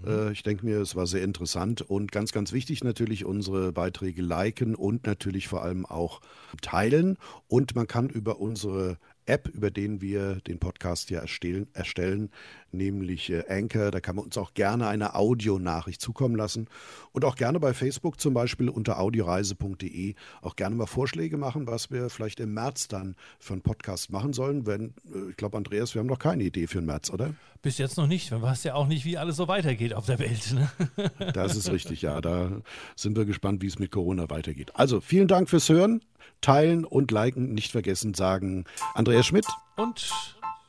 Mhm. Ich denke mir, es war sehr interessant und ganz, ganz wichtig natürlich unsere Beiträge liken und natürlich vor allem auch teilen. Und man kann über unsere App, über den wir den Podcast ja erstellen, erstellen nämlich äh, Anchor. Da kann man uns auch gerne eine Audionachricht zukommen lassen. Und auch gerne bei Facebook zum Beispiel unter audioreise.de auch gerne mal Vorschläge machen, was wir vielleicht im März dann für einen Podcast machen sollen. Wenn, äh, ich glaube, Andreas, wir haben noch keine Idee für den März, oder? Bis jetzt noch nicht. Man weiß ja auch nicht, wie alles so weitergeht auf der Welt. Ne? [laughs] Das ist richtig, ja. Da sind wir gespannt, wie es mit Corona weitergeht. Also vielen Dank fürs Hören, teilen und liken. Nicht vergessen sagen Andreas Schmidt und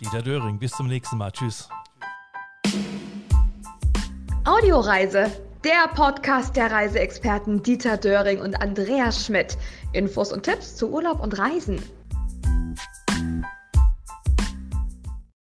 Dieter Döring. Bis zum nächsten Mal. Tschüss. Audioreise, der Podcast der Reiseexperten Dieter Döring und Andreas Schmidt. Infos und Tipps zu Urlaub und Reisen.